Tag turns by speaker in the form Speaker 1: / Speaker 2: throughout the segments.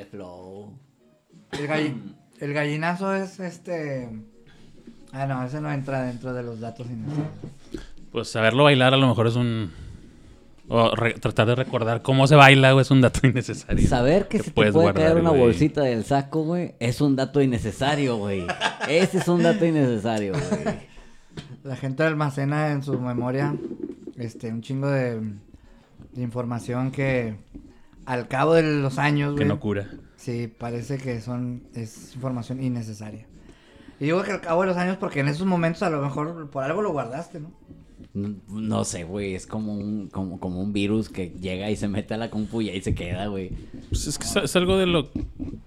Speaker 1: Dale flow.
Speaker 2: El, galli- el gallinazo es este. Ah, no, ese no entra dentro de los datos innecesarios.
Speaker 3: Pues saberlo bailar a lo mejor es un... O re- tratar de recordar cómo se baila, güey, es un dato innecesario.
Speaker 1: Saber que, se puede
Speaker 3: guardar,
Speaker 1: caer una
Speaker 3: güey.
Speaker 1: bolsita del saco, güey, es un dato innecesario, güey. Ese es un dato innecesario, güey.
Speaker 2: La gente almacena en su memoria este un chingo de, de información que al cabo de los años,
Speaker 3: Que
Speaker 2: güey,
Speaker 3: no cura.
Speaker 2: sí, parece que son es información innecesaria. Y digo que al cabo de los años porque en esos momentos a lo mejor por algo lo guardaste, ¿no?
Speaker 1: No, no sé, güey, es como un, como, como un virus que llega y se mete a la compu y ahí se queda, güey.
Speaker 3: Pues es que es, es algo de lo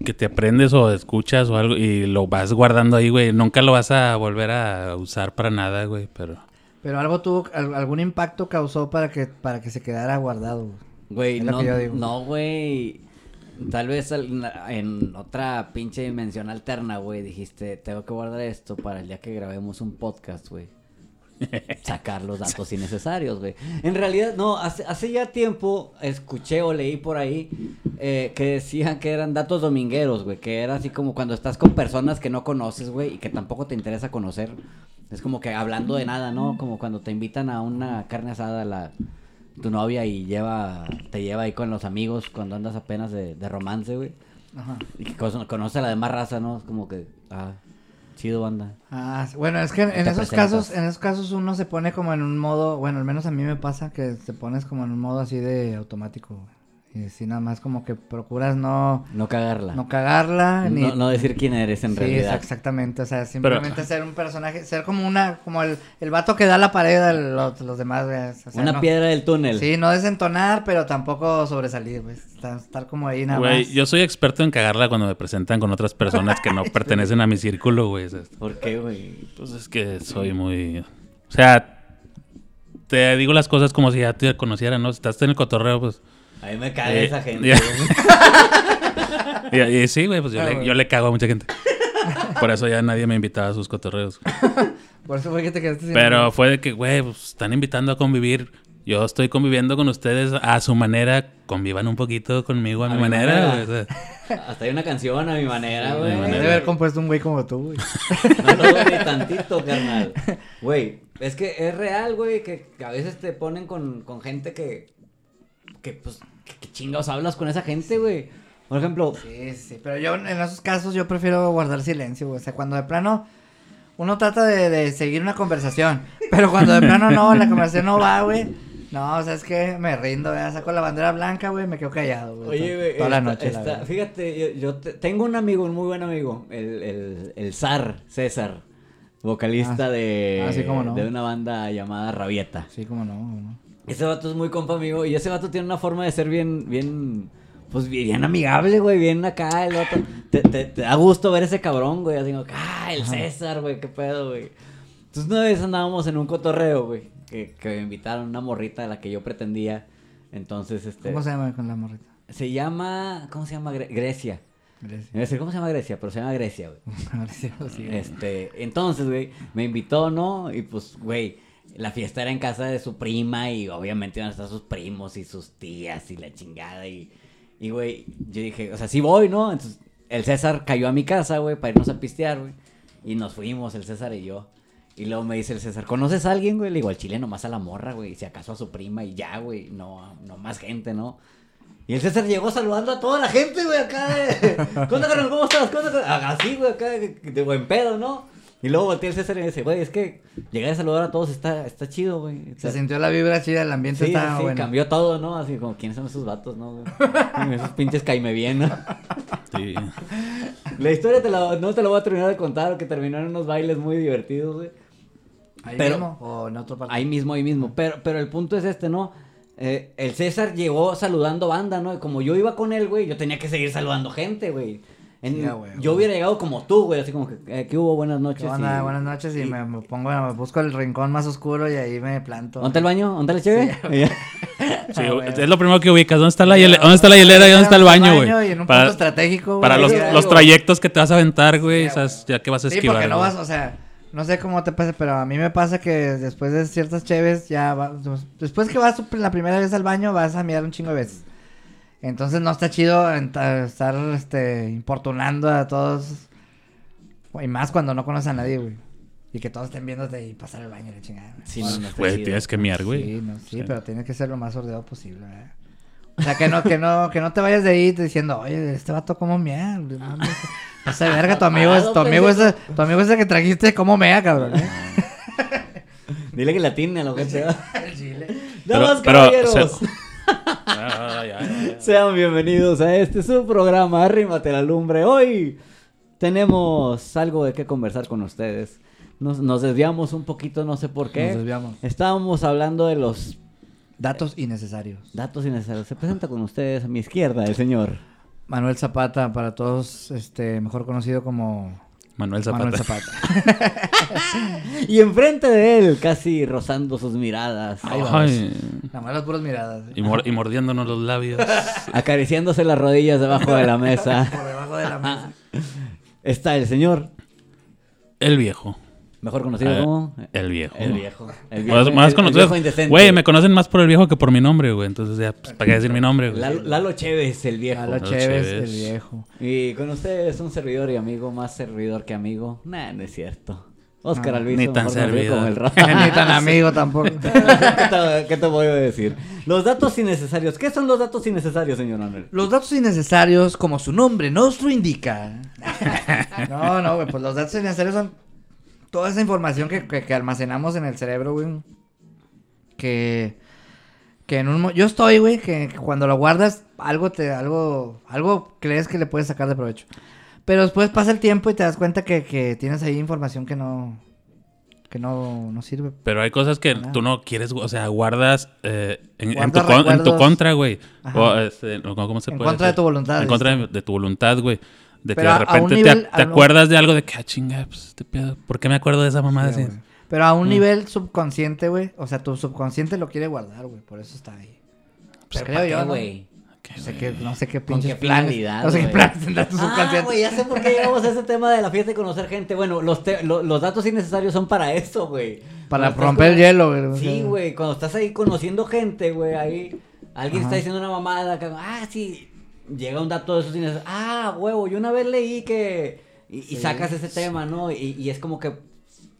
Speaker 3: que te aprendes o escuchas o algo y lo vas guardando ahí, güey. Nunca lo vas a volver a usar para nada, güey, pero...
Speaker 2: Pero algo tuvo, al- algún impacto causó para que, para que se quedara guardado. güey.
Speaker 1: Güey, no, no, güey. Tal vez en otra pinche dimensión alterna, güey, dijiste, tengo que guardar esto para el día que grabemos un podcast, güey. Sacar los datos innecesarios, güey. En realidad, no, hace, hace ya tiempo escuché o leí por ahí eh, que decían que eran datos domingueros, güey. Que era así como cuando estás con personas que no conoces, güey, y que tampoco te interesa conocer. Es como que hablando de nada, ¿no? Como cuando te invitan a una carne asada la, tu novia y lleva, te lleva ahí con los amigos cuando andas apenas de, de romance, güey.
Speaker 2: Ajá.
Speaker 1: Y que conoce a la demás raza, ¿no? Es como que, ah, chido banda.
Speaker 2: Ah, bueno, es que en, esos
Speaker 1: presentas.
Speaker 2: casos, en esos casos uno se pone como en un modo, bueno, al menos a mí me pasa que te pones como en un modo así de automático. güey. Y así nada más como que procuras no,
Speaker 1: No cagarla.
Speaker 2: no cagarla, ni...
Speaker 1: No, no decir quién eres en
Speaker 2: sí,
Speaker 1: realidad.
Speaker 2: exactamente, o sea, simplemente ser un personaje, ser como una, como el, el vato que da la pared a los, los demás, güey, o sea,
Speaker 1: Una
Speaker 2: no-
Speaker 1: piedra del túnel.
Speaker 2: Sí, no desentonar, pero tampoco sobresalir, güey, estar, estar como ahí nada
Speaker 3: Güey,
Speaker 2: más.
Speaker 3: yo soy experto en cagarla cuando me presentan con otras personas que no pertenecen a mi círculo, güey.
Speaker 1: ¿Por qué, güey?
Speaker 3: Pues es que soy muy... O sea, te digo las cosas como si ya te conociera, ¿no? Si estás en el cotorreo, pues...
Speaker 1: A mí me caga
Speaker 3: Eh,
Speaker 1: esa gente. güey.
Speaker 3: Y, y sí, güey, pues yo,
Speaker 2: Ah,
Speaker 3: le,
Speaker 2: güey.
Speaker 3: yo le cago a mucha gente. Por eso ya nadie me invitaba a sus cotorreos.
Speaker 2: Por eso fue que te quedaste sin-
Speaker 3: Pero fue de que, güey, pues están invitando a convivir. Yo estoy conviviendo con ustedes a su manera. Convivan un poquito conmigo a, mi,
Speaker 1: mi
Speaker 3: manera,
Speaker 1: manera.
Speaker 3: güey. o sea,
Speaker 1: Hasta hay una canción a mi manera, güey.
Speaker 2: Debe haber compuesto un güey como tú, güey.
Speaker 1: No lo dudo ni tantito, carnal. Güey, es que es real, güey, que, que a veces te ponen con, con gente que, que pues, que, que chingados hablas con esa gente, güey. Por ejemplo,
Speaker 2: Sí, sí, pero yo en esos casos yo prefiero guardar silencio, güey. O sea, cuando de plano uno trata de, de seguir una conversación, pero cuando de plano no, la conversación no va, güey. No, o sea, es que me rindo, güey. Saco la bandera blanca, güey, me quedo callado, güey.
Speaker 1: oye, güey,
Speaker 2: toda la noche, la
Speaker 1: está-
Speaker 2: verdad.
Speaker 1: fíjate, yo, yo te- tengo un amigo, un muy buen amigo, el, el, el Zar, César, vocalista
Speaker 2: Ah,
Speaker 1: de,
Speaker 2: ah, sí, cómo no.
Speaker 1: de una banda llamada Rabieta.
Speaker 2: Sí, como no, no.
Speaker 1: Ese vato es muy compa amigo y ese vato tiene una forma de ser bien, bien, pues bien amigable, güey, bien acá, el vato. Te, te, te da gusto ver ese cabrón, güey, así como, ah, el César, güey, qué pedo, güey. Entonces una vez andábamos en un cotorreo, güey, que, que me invitaron una morrita a la que yo pretendía. Entonces, este,
Speaker 2: ¿Cómo se llama con la morrita?
Speaker 1: se llama, ¿cómo se llama? Gre- Grecia.
Speaker 2: Gracias.
Speaker 1: Iba a decir, ¿cómo se llama Grecia? Pero se llama Grecia, güey.
Speaker 2: Ahora sí.
Speaker 1: Este, entonces, güey, me invitó, ¿no? Y pues, güey, la fiesta era en casa de su prima y obviamente iban a estar sus primos y sus tías y la chingada y, y, güey, yo dije, o sea, sí voy, ¿no? Entonces, el César cayó a mi casa, güey, para irnos a pistear, güey. Y nos fuimos, el César y yo. Y luego me dice el César, ¿conoces a alguien, güey? Le digo, al chile nomás a la morra, güey. Y si acaso a su prima y ya, güey. No, no más gente, ¿no? Y el César llegó saludando a toda la gente, güey, acá de... ¿Cómo estás? ¿Cómo estás? ¿Cómo estás? Así, güey, acá de buen pedo, ¿no? Y luego volteé el César y me dice, güey, es que llegar a saludar a todos está, está chido, güey.
Speaker 2: Se sintió la vibra chida, el ambiente
Speaker 1: Sí,
Speaker 2: estaba
Speaker 1: sí,
Speaker 2: bueno.
Speaker 1: cambió todo, ¿no? Así como, ¿quiénes son esos vatos, no, güey? esos pinches caime bien, ¿no?
Speaker 3: Sí.
Speaker 1: La historia te la, no te la voy a terminar de contar, que terminó en unos bailes muy divertidos, güey.
Speaker 2: ¿Ahí
Speaker 1: pero-
Speaker 2: mismo o en otro parte?
Speaker 1: Ahí mismo, ahí mismo. Pero, pero el punto es este, ¿no? Eh, el César llegó saludando banda, ¿no? Y como yo iba con él, güey, yo tenía que seguir saludando gente, güey. En-
Speaker 2: Sí,
Speaker 1: yo hubiera llegado como tú, güey, así como que, eh, ¿qué hubo? Buenas noches. Y-
Speaker 2: Buenas noches y,
Speaker 1: y-
Speaker 2: me, me pongo, me busco el rincón más oscuro y ahí me planto.
Speaker 1: ¿Dónde está el baño? ¿Dónde está la chévere?
Speaker 3: Sí,
Speaker 2: Ah,
Speaker 3: es lo primero que ubicas. ¿Dónde está la, hiele- ¿dónde está la hielera y dónde está el baño, güey?
Speaker 2: Y en un
Speaker 3: Para,
Speaker 2: punto estratégico, güey.
Speaker 3: para los,
Speaker 2: Sí,
Speaker 3: los trayectos que te vas a aventar, güey.
Speaker 2: Sí,
Speaker 3: o sea, ya que vas a
Speaker 2: Sí,
Speaker 3: esquivar.
Speaker 2: porque no vas, o sea, no sé cómo te pasa, pero a mí me pasa que después de ciertas cheves ya va- después que vas la primera vez al baño vas a mirar un chingo de veces. Entonces no está chido estar este, importunando a todos. Y más cuando no conoces a nadie, güey. Y que todos estén viéndote y pasar el baño y la chingada. güey.
Speaker 1: Sí, no, no
Speaker 3: Güey, tienes que miar, güey.
Speaker 2: Sí, no, sí,
Speaker 3: Sí.
Speaker 2: pero tiene que ser lo más ordenado posible, ¿verdad? O sea, que no, que no, que no te vayas de ahí diciendo, oye, este vato cómo mea. No sé, verga, tu amigo es, tu amigo es, tu amigo es el que trajiste, cómo mea, cabrón. ¿eh?
Speaker 1: Dile que la tiene lo que sea.
Speaker 2: Chile.
Speaker 3: Pero,
Speaker 1: caballeros.
Speaker 3: se- Ah, ya, ya, ya.
Speaker 1: Sean bienvenidos a este su programa, Arrímate la lumbre. Hoy tenemos algo de qué conversar con ustedes. Nos, nos desviamos un poquito, no sé por qué.
Speaker 2: Nos desviamos.
Speaker 1: Estábamos hablando de los
Speaker 2: Datos innecesarios.
Speaker 1: datos innecesarios. Se presenta con ustedes a mi izquierda el señor.
Speaker 2: Manuel Zapata, para todos, este, mejor conocido como
Speaker 3: Manuel Zapata.
Speaker 2: Manuel Zapata.
Speaker 1: Y enfrente de él, casi rozando sus miradas,
Speaker 2: Ay,
Speaker 3: Ay,
Speaker 2: Nada más las puras miradas.
Speaker 3: y, mor- y mordiéndonos los labios.
Speaker 1: acariciándose las rodillas debajo de la mesa,
Speaker 2: Por debajo de la mesa.
Speaker 1: está el señor,
Speaker 3: El viejo.
Speaker 1: Mejor conocido
Speaker 3: Eh,
Speaker 1: como
Speaker 3: El viejo.
Speaker 1: el viejo. El
Speaker 3: Más,
Speaker 1: viejo,
Speaker 3: más
Speaker 1: el- el
Speaker 3: conocido.
Speaker 1: viejo indecente.
Speaker 3: Güey, me conocen más por el viejo que por mi nombre, güey. Entonces ya, pues, ¿para qué decir mi nombre, güey?
Speaker 1: Lalo, Lalo Chévez, el viejo.
Speaker 2: Lalo
Speaker 3: Lalo
Speaker 2: Chévez,
Speaker 3: Chévez.
Speaker 2: el viejo.
Speaker 1: Y con ustedes un servidor y amigo, más servidor que amigo. Nah, no es cierto. Oscar
Speaker 2: No,
Speaker 1: Alviso,
Speaker 3: ni tan servidor.
Speaker 1: como el
Speaker 2: Ni tan amigo tampoco.
Speaker 1: ¿Qué te, qué te voy a decir? Los datos innecesarios. ¿Qué son los datos innecesarios, señor Manuel?
Speaker 2: Los datos innecesarios, como su nombre nos lo indica. No, no, güey, pues los datos innecesarios son toda esa información que, que- que almacenamos en el cerebro, güey. Que, que en un... Yo estoy, güey, que, que cuando lo guardas, algo te... Algo, algo crees que le puedes sacar de provecho. Pero después pasa el tiempo y te das cuenta que, que tienes ahí información que no... Que no, no sirve.
Speaker 3: Pero hay cosas que
Speaker 2: Nada.
Speaker 3: tú no quieres, o sea, guardas eh, en, tu con- en tu
Speaker 2: recuerdos.
Speaker 3: contra, güey. O, este, ¿Cómo se
Speaker 2: En
Speaker 3: puede
Speaker 2: contra de tu voluntad,
Speaker 3: En contra de tu voluntad, güey. De que
Speaker 2: Pero
Speaker 3: de repente
Speaker 2: nivel-
Speaker 3: te,
Speaker 2: un-
Speaker 3: acuerdas de algo de que, ah, chinga, pues, este pedo. ¿Por qué me acuerdo de esa mamada
Speaker 2: Sí,
Speaker 3: así?
Speaker 2: Pero a un
Speaker 3: Mm.
Speaker 2: nivel subconsciente, güey. O sea, tu subconsciente lo quiere guardar, güey. Por eso está ahí. Pues
Speaker 1: ¿Pero
Speaker 2: creo yo,
Speaker 1: güey?
Speaker 3: ¿Qué,
Speaker 2: No sé qué, no sé qué
Speaker 1: ¿Con
Speaker 2: pinches
Speaker 1: qué
Speaker 2: planes.
Speaker 1: finalidad,
Speaker 2: No sé qué planes tendrá tu
Speaker 1: Ah,
Speaker 2: subconsciente.
Speaker 1: güey, ya sé por qué llegamos a ese tema de la fiesta y conocer gente. Bueno, los, te- lo- los datos innecesarios son para eso, güey.
Speaker 2: Para
Speaker 1: Cuando
Speaker 2: romper el hielo, güey.
Speaker 1: Sí, güey, cuando estás ahí conociendo gente, güey, ahí alguien
Speaker 2: Ajá.
Speaker 1: está diciendo una mamada, que, ah, sí, llega un dato de esos innecesarios. Ah, huevo, yo una vez leí que... Y, y sacas ese tema, ¿no? Y, y es como que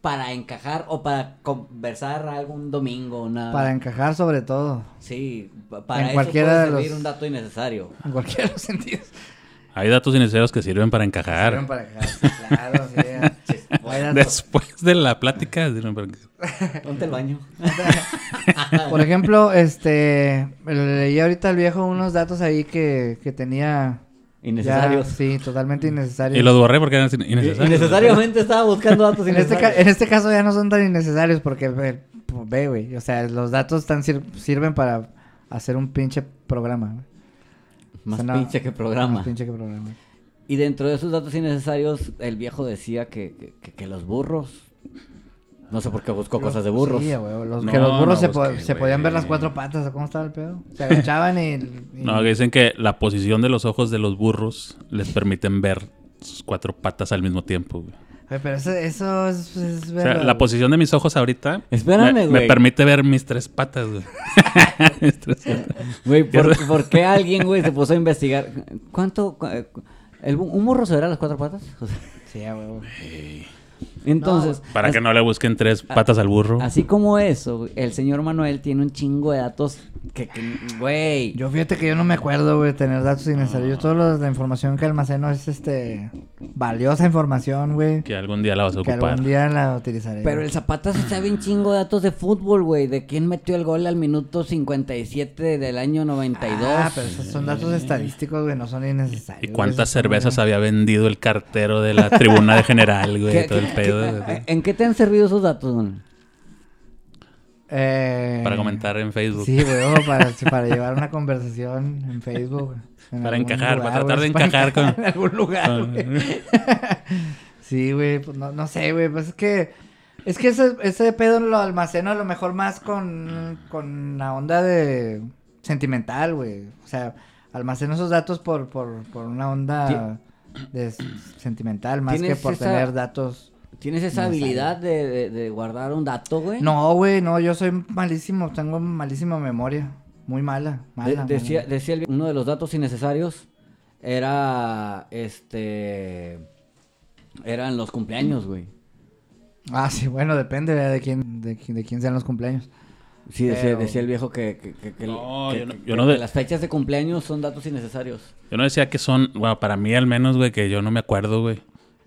Speaker 1: para encajar o para conversar algún domingo, una...
Speaker 2: Para encajar sobre todo.
Speaker 1: Sí, pa- para
Speaker 2: En
Speaker 1: eso
Speaker 2: cualquiera
Speaker 1: puede
Speaker 2: de los-
Speaker 1: servir un dato innecesario.
Speaker 2: En cualquiera de los sentidos.
Speaker 3: Hay datos innecesarios que sirven para
Speaker 2: Sirven
Speaker 3: encajar.
Speaker 2: para encajar. sí, Claro, sí.
Speaker 3: Después de la plática.
Speaker 1: Ponte el baño.
Speaker 2: Por ejemplo, este. le Leí ahorita al viejo unos datos ahí que, que tenía. ya-
Speaker 1: Innecesarios.
Speaker 2: sí, totalmente innecesarios.
Speaker 3: Y los borré porque eran innecesarios.
Speaker 1: Innecesariamente estaba buscando datos
Speaker 2: En este, ca-
Speaker 1: innecesarios.
Speaker 2: en este caso ya no son tan innecesarios porque ve, ve, güey. O sea, los datos están sir- sirven para hacer un pinche programa.
Speaker 1: Más
Speaker 2: O sea, no-
Speaker 1: pinche que programa.
Speaker 2: Más pinche que programa.
Speaker 1: Y dentro de esos datos innecesarios, el viejo decía que, que, los burros. No sé por qué buscó cosas de burros.
Speaker 2: Sí, güey. Los,
Speaker 3: No,
Speaker 2: que los burros
Speaker 3: no
Speaker 2: se, po-
Speaker 3: busqué,
Speaker 2: se podían ver las cuatro patas. ¿o ¿Cómo estaba el pedo? Se agachaban y. y-
Speaker 3: No, que dicen que la posición de los ojos de los burros les permiten ver sus cuatro patas al mismo tiempo, güey.
Speaker 2: Pero eso, eso es, es
Speaker 3: O sea,
Speaker 2: verdad,
Speaker 3: la posición de mis ojos ahorita
Speaker 1: Espérame,
Speaker 3: me,
Speaker 1: güey.
Speaker 3: me permite ver mis tres patas, güey. Mis tres patas.
Speaker 1: Güey, ¿por, por qué alguien, güey, se puso a investigar? ¿Cuánto? cu- eh, el ¿Un burro se verá las cuatro patas? O sea,
Speaker 2: Sí, a huevo.
Speaker 1: Entonces.
Speaker 3: Para
Speaker 1: as-
Speaker 3: que no le busquen tres patas al burro.
Speaker 1: Así como eso, el señor Manuel tiene un chingo de datos que, que- güey.
Speaker 2: Yo fíjate que yo no me acuerdo, güey, tener datos innecesarios. Yo toda la información que almaceno es, este, valiosa información, güey.
Speaker 3: Que algún día la vas a
Speaker 2: Que
Speaker 3: ocupar.
Speaker 2: algún día la utilizaré.
Speaker 1: Pero el Zapata se sabe un chingo de datos de fútbol, güey. De quién metió el gol al minuto 57 del año 92.
Speaker 2: Ah, pero esos son datos estadísticos, güey, no son innecesarios.
Speaker 3: ¿Y cuántas cervezas había vendido el cartero de la tribuna de general,
Speaker 1: ¿Qué-
Speaker 3: güey? Todo el pedo.
Speaker 1: ¿En qué te han servido esos datos, güey?
Speaker 2: Eh,
Speaker 3: Para comentar en Facebook.
Speaker 2: Sí, güey, para, para llevar una conversación en Facebook. güey, en
Speaker 3: Para encajar, para tratar de
Speaker 2: para
Speaker 3: encajar con-
Speaker 2: En algún lugar,
Speaker 3: con-
Speaker 2: güey. Sí, güey, pues no, no sé, güey, pues es que... Es que ese, ese pedo lo almaceno a lo mejor más con, con la onda de sentimental, güey. O sea, almaceno esos datos por, por, por una onda de sentimental, más que
Speaker 1: ¿Tienes
Speaker 2: por
Speaker 1: esa-
Speaker 2: tener datos.
Speaker 1: ¿Tienes esa
Speaker 2: No
Speaker 1: habilidad de, de- de guardar un dato, güey?
Speaker 2: No, güey, no, yo soy malísimo, tengo malísima memoria. Muy mala,
Speaker 1: De-
Speaker 2: mala.
Speaker 1: decía,
Speaker 2: mala.
Speaker 1: decía el- uno de los datos innecesarios era este eran los cumpleaños, güey.
Speaker 2: Ah, sí, bueno, depende ¿verdad? de quién, de, quién- de quién sean los cumpleaños.
Speaker 1: Sí, decía,
Speaker 2: Pero-
Speaker 1: decía el viejo que, que, que- que-
Speaker 3: No,
Speaker 1: que-
Speaker 3: yo no- yo no
Speaker 1: que
Speaker 3: de-
Speaker 1: las fechas de cumpleaños son datos innecesarios.
Speaker 3: Yo no decía que son, bueno, para mí al menos, güey, que yo no me acuerdo, güey.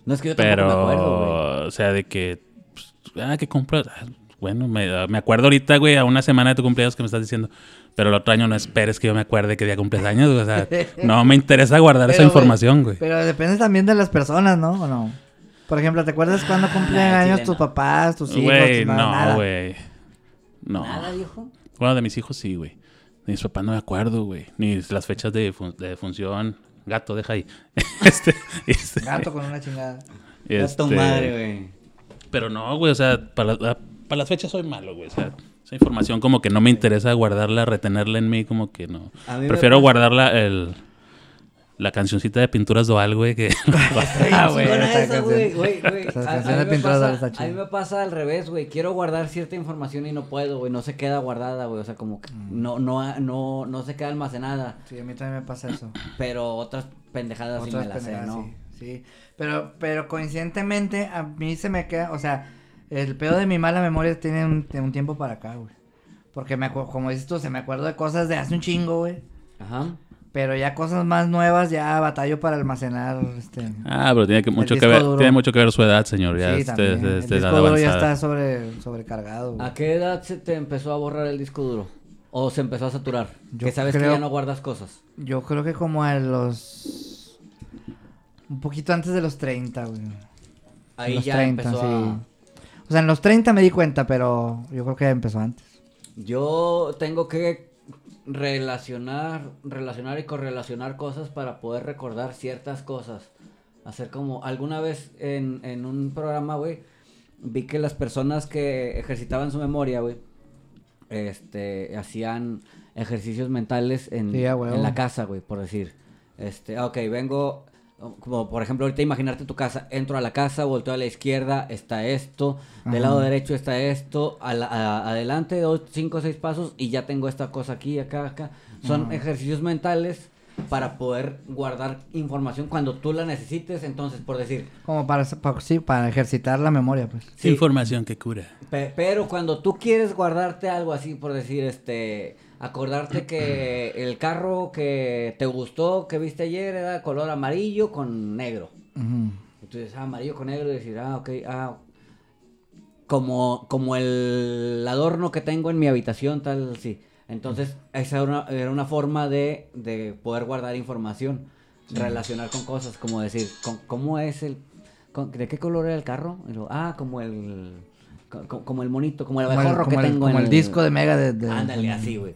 Speaker 1: No es que yo
Speaker 3: Pero,
Speaker 1: me acuerdo, güey.
Speaker 3: o sea, de que, pues, ah, que compras. ah, Bueno, me, me acuerdo ahorita, güey, a una semana de tu cumpleaños que me estás diciendo. Pero el otro año no esperes que yo me acuerde que día cumples años, güey. O sea, no me interesa guardar esa
Speaker 2: Pero,
Speaker 3: información, güey.
Speaker 2: Pero depende también de las personas, ¿no? ¿O no? Por ejemplo, ¿te acuerdas cuando cumplen
Speaker 1: Ah,
Speaker 2: años
Speaker 1: chile,
Speaker 2: tus papás, tus hijos?
Speaker 3: Güey, no, güey. No.
Speaker 1: Nada, viejo.
Speaker 3: Bueno, de mis hijos sí, güey. De mis papás no me acuerdo, güey. Ni las fechas de, de función. Gato, deja ahí. este, este,
Speaker 2: Gato con una chingada.
Speaker 3: Este,
Speaker 1: madre, güey.
Speaker 3: Pero no, güey, o sea, para, la- para las fechas soy malo, güey. O sea, esa información como que no me interesa guardarla, retenerla en mí, como que no.
Speaker 1: A mí me
Speaker 3: Prefiero guardarla el, la cancioncita de pinturas Doal, güey, que...
Speaker 2: Ah, güey, esa
Speaker 1: esa, güey, güey, güey. A- a mí pasa-
Speaker 2: Dal está chida.
Speaker 1: A mí me pasa al revés, güey. Quiero guardar cierta información y no puedo, güey. No se queda guardada, güey. O sea, como que
Speaker 2: Mm.
Speaker 1: no, no, no, no se queda almacenada.
Speaker 2: Sí, a mí también me pasa eso.
Speaker 1: Pero otras pendejadas sí
Speaker 2: Otras
Speaker 1: me las sé, ¿no?
Speaker 2: sí, sí. Pero, pero coincidentemente a mí se me queda, o sea, el pedo de mi mala memoria tiene un, un tiempo para acá, güey. Porque me acuerdo, como dices tú, se me acuerdo de cosas de hace un chingo, güey.
Speaker 1: Ajá.
Speaker 2: Pero ya cosas más nuevas, ya batallo para almacenar, este...
Speaker 3: ah, pero tiene que mucho que ver,
Speaker 2: duro.
Speaker 3: tiene mucho que ver su edad, señor. Ya
Speaker 2: sí,
Speaker 3: este-
Speaker 2: también.
Speaker 3: este-
Speaker 2: el
Speaker 3: este
Speaker 2: disco duro ya está sobre, sobrecargado, güey.
Speaker 1: ¿A qué edad se te empezó a borrar el disco duro? ¿O se empezó a saturar?
Speaker 2: Yo
Speaker 1: que sabes que ya no guardas cosas.
Speaker 2: Yo creo que como a los... Un poquito antes de los 30, güey.
Speaker 1: Ahí
Speaker 2: los
Speaker 1: ya
Speaker 2: 30,
Speaker 1: empezó
Speaker 2: sí.
Speaker 1: a...
Speaker 2: O sea, en los 30 me di cuenta, pero yo creo que empezó antes.
Speaker 1: Yo tengo que relacionar, relacionar y correlacionar cosas para poder recordar ciertas cosas. Hacer como, alguna vez en, en un programa, güey, vi que las personas que ejercitaban su memoria, güey, este, hacían ejercicios mentales en,
Speaker 2: Sí,
Speaker 1: la casa, güey, por decir. Este, ok, vengo, como por ejemplo, ahorita imaginarte tu casa, entro a la casa, volteo a la izquierda, está esto, del lado derecho está esto, a la- a- adelante dos, cinco, seis pasos y ya tengo esta cosa aquí, acá, acá. Son ejercicios mentales para poder guardar información cuando tú la necesites, entonces, por decir,
Speaker 2: Como para, para- sí, para ejercitar la memoria, pues.
Speaker 1: sí,
Speaker 3: Información que cura.
Speaker 1: Pe- pero cuando tú quieres guardarte algo así, por decir, este, acordarte que el carro que te gustó, que viste ayer, era color amarillo con negro.
Speaker 2: Ujú.
Speaker 1: Entonces, ah, amarillo con negro, y decir, ah, ok, ah, como, como el adorno que tengo en mi habitación, tal, sí. Entonces, esa era una, era una forma de, de poder guardar información, relacionar con cosas, como decir, con- ¿cómo es el, con- de qué color era el carro? Y ah, como el, co- co- como el monito, como el abejorro que
Speaker 2: el-
Speaker 1: tengo
Speaker 2: como
Speaker 1: en
Speaker 2: el disco de Mega de... de-
Speaker 1: Ándale,
Speaker 2: de-
Speaker 1: así, güey.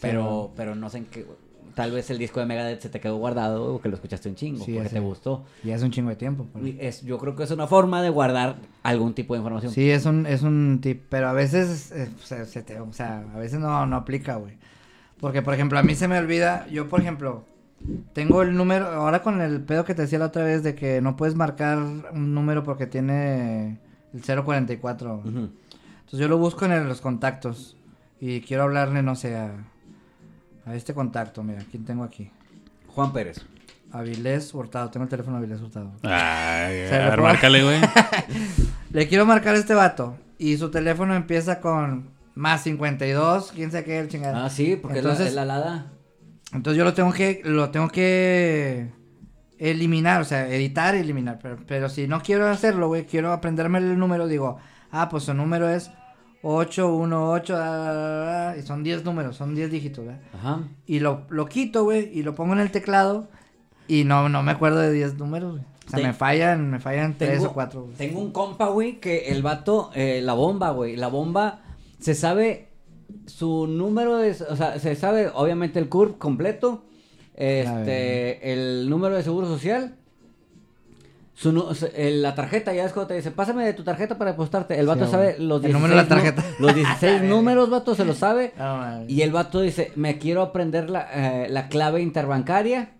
Speaker 1: Pero, pero no sé en qué. Tal vez el disco de Megadeth se te quedó guardado o que lo escuchaste un chingo
Speaker 2: Sí,
Speaker 1: porque te gustó.
Speaker 2: Y hace un chingo de tiempo. pues.
Speaker 1: Y Es, yo creo que es una forma de guardar algún tipo de información.
Speaker 2: Sí, es un, es un tip, pero a veces, eh, se, se te, o sea, a veces no, no aplica, güey. Porque, por ejemplo, a mí se me olvida, yo, por ejemplo, tengo el número, ahora con el pedo que te decía la otra vez de que no puedes marcar un número porque tiene el 044.
Speaker 1: Ujú.
Speaker 2: Entonces yo lo busco en el- los contactos y quiero hablarle, no sé, a, a este contacto, mira, ¿quién tengo aquí?
Speaker 1: Juan Pérez.
Speaker 2: Avilés Hurtado, tengo el teléfono de Avilés Hurtado.
Speaker 3: Ay,
Speaker 2: Se
Speaker 3: a
Speaker 2: le
Speaker 3: ver, márcale, güey.
Speaker 2: Le quiero marcar a este vato y su teléfono empieza con más 52, quién sabe qué, el chingada.
Speaker 1: Ah, sí, porque es la-
Speaker 2: Entonces-
Speaker 1: es la alada.
Speaker 2: Entonces yo lo tengo que, lo tengo que eliminar, o sea, editar y eliminar. Pero, pero si no quiero hacerlo, güey, quiero aprenderme el número, digo, ah, pues su número es 818, ah, ah, ah, y son 10 números, son 10 dígitos, ¿verdad?
Speaker 1: Ajá.
Speaker 2: Y lo, lo quito, güey, y lo pongo en el teclado y no, no me acuerdo de 10 números, güey. O sea, me fallan, me fallan 3 o 4.
Speaker 1: Tengo un compa, güey, que el vato, eh, la bomba, güey. La bomba se sabe su número de. O sea, se sabe, obviamente, el CURP completo. Este, el número de seguro social. Su, el- la tarjeta, ya es cuando te dice, pásame de tu tarjeta para apostarte. El vato
Speaker 2: Sí,
Speaker 1: sabe los
Speaker 2: El
Speaker 1: 16,
Speaker 2: número de la tarjeta.
Speaker 1: los 16 números, vato, se lo sabe. Y el vato dice, me quiero aprender la, eh, la clave interbancaria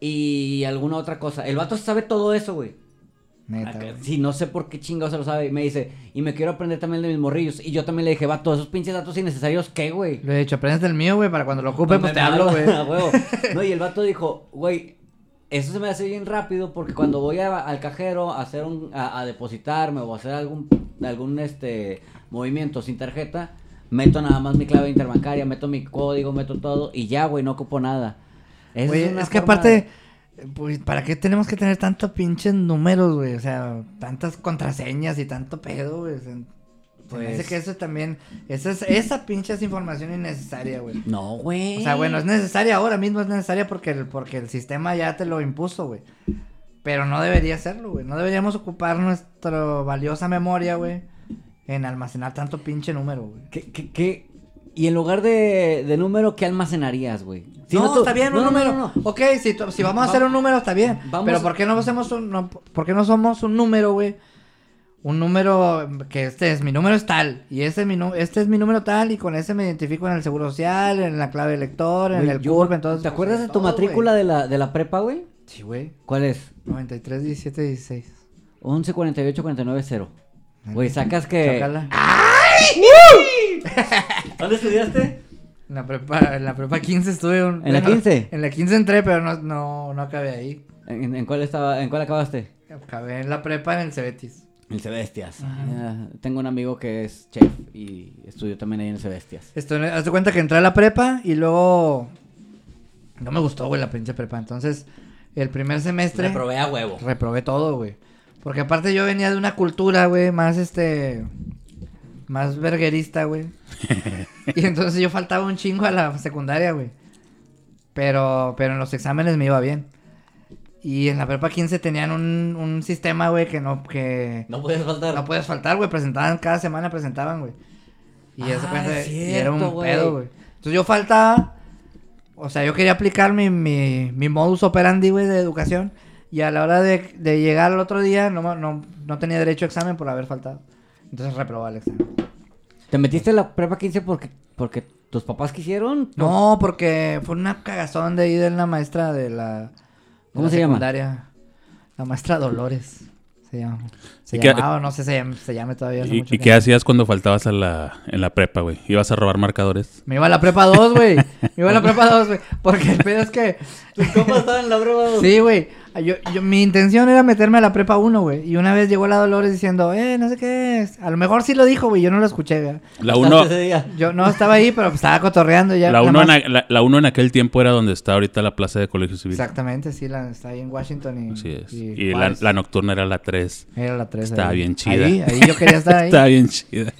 Speaker 1: y alguna otra cosa. El vato sabe todo eso, güey.
Speaker 2: Neta, güey.
Speaker 1: Sí, no sé por qué chingado se lo sabe. Y me dice, y me quiero aprender también de mis morrillos. Y yo también le dije, va, todos esos pinches datos innecesarios, ¿qué, güey?
Speaker 2: Le he dicho, aprendes del mío, güey, para cuando lo ocupe, pues te hablo, güey.
Speaker 1: No, y el vato dijo, güey, eso se me hace bien rápido porque cuando voy a- al cajero a hacer un, a, a depositarme o a hacer algún, algún este movimiento sin tarjeta, meto nada más mi clave interbancaria, meto mi código, meto todo y ya, güey, no ocupo nada. Esa
Speaker 2: es que aparte, pues, ¿para qué tenemos que tener tantos pinches números, güey? O sea, tantas contraseñas y tanto pedo, güey.
Speaker 1: Pues-
Speaker 2: hace que eso también, esa, es- esa pinche es información innecesaria, güey.
Speaker 1: No, güey.
Speaker 2: O sea, bueno, es necesaria ahora mismo, es necesaria porque el, porque el sistema ya te lo impuso, güey. Pero no debería serlo, güey. No deberíamos ocupar nuestra valiosa memoria, güey, en almacenar tanto pinche número, güey.
Speaker 1: ¿Qué, qué, qué? Y en lugar de, de número, ¿qué almacenarías, güey? Si
Speaker 2: no,
Speaker 1: tú-
Speaker 2: está bien,
Speaker 1: no,
Speaker 2: un
Speaker 1: no,
Speaker 2: número. Ok, si, si vamos a hacer un número, está bien.
Speaker 1: Vamos
Speaker 2: Pero ¿por qué no hacemos un, por qué no somos un número, güey? Un número que este es, mi número es tal. Y ese es mi, este es mi número tal. Y con ese me identifico en el seguro social, en la clave de lector, en
Speaker 1: Güey,
Speaker 2: el
Speaker 1: yo-
Speaker 2: entonces.
Speaker 1: ¿Te
Speaker 2: pues,
Speaker 1: acuerdas de tu
Speaker 2: todo,
Speaker 1: matrícula de la, de la prepa, güey?
Speaker 2: Sí, güey.
Speaker 1: ¿Cuál es?
Speaker 2: 93, 17, 16.
Speaker 1: 11 48 49 0. Güey, sacas que.
Speaker 2: Sácala.
Speaker 1: ¿Dónde estudiaste?
Speaker 2: En la prepa, en la prepa 15 estuve. un-
Speaker 1: ¿En la
Speaker 2: bueno,
Speaker 1: 15?
Speaker 2: En la 15 entré, pero no, no, no acabé ahí.
Speaker 1: ¿En, en cuál estaba, en cuál acabaste?
Speaker 2: Acabé en la prepa en el Cebetis.
Speaker 1: En el Cebestias.
Speaker 2: Ajá.
Speaker 1: Ah, tengo un amigo que es chef y estudió también ahí en el Cebestias.
Speaker 2: Esto, haz de cuenta que entré a la prepa y luego no me gustó, güey, la pinche prepa. Entonces, el primer semestre
Speaker 1: probé a huevo.
Speaker 2: reprobé todo, güey. Porque aparte yo venía de una cultura, güey, más este más verguerista, güey. y entonces yo faltaba un chingo a la secundaria, güey. Pero pero en los exámenes me iba bien. Y en la prepa 15 tenían un, un sistema, güey, que no que
Speaker 1: No puedes faltar.
Speaker 2: no puedes faltar, güey. Presentaban, cada semana presentaban, güey. Y,
Speaker 1: Ah,
Speaker 2: cuenta-
Speaker 1: es
Speaker 2: y era un pedo, güey. Entonces yo faltaba. O sea, yo quería aplicar mi, mi, mi modus operandi, güey, de educación. Y a la hora de, de llegar al otro día, no, no, no tenía derecho a examen por haber faltado. Entonces reprobaba el examen.
Speaker 1: ¿Te metiste en la prepa 15 porque, porque tus papás quisieron?
Speaker 2: No, porque fue una cagazón de ahí de la maestra de la.
Speaker 1: ¿Cómo se llama?
Speaker 2: secundaria. La maestra Dolores. Se llama. Se
Speaker 3: ¿Y qué-
Speaker 2: llamaba, no sé si se llama, se llame todavía. hace
Speaker 3: ¿Y,
Speaker 2: mucho
Speaker 3: y qué hacías cuando faltabas a la, en la prepa, güey? ¿Ibas a robar marcadores?
Speaker 2: Me iba a la prepa 2, güey. Me iba a la prepa 2, güey. Porque el pedo es que.
Speaker 1: ¿Tus compas estaban en la prueba?
Speaker 2: Sí, güey. Yo, yo- mi intención era meterme a la prepa 1, güey. Y una vez llegó la Dolores diciendo, eh, no sé qué es. A lo mejor sí lo dijo, güey. Yo no lo escuché, güey.
Speaker 3: La 1
Speaker 1: Hasta ese día.
Speaker 2: Yo no estaba ahí, pero estaba cotorreando ya.
Speaker 3: la
Speaker 2: nada
Speaker 3: uno en, la, la uno en aquel tiempo era donde está ahorita la plaza de colegio civil.
Speaker 2: Exactamente, sí, la, está ahí en Washington y.
Speaker 3: Así es.
Speaker 2: y
Speaker 3: Y la, nocturna era la 3.
Speaker 2: Era la 3.
Speaker 3: Estaba bien chida.
Speaker 2: Ahí, ahí yo quería estar ahí.
Speaker 3: Estaba bien chida.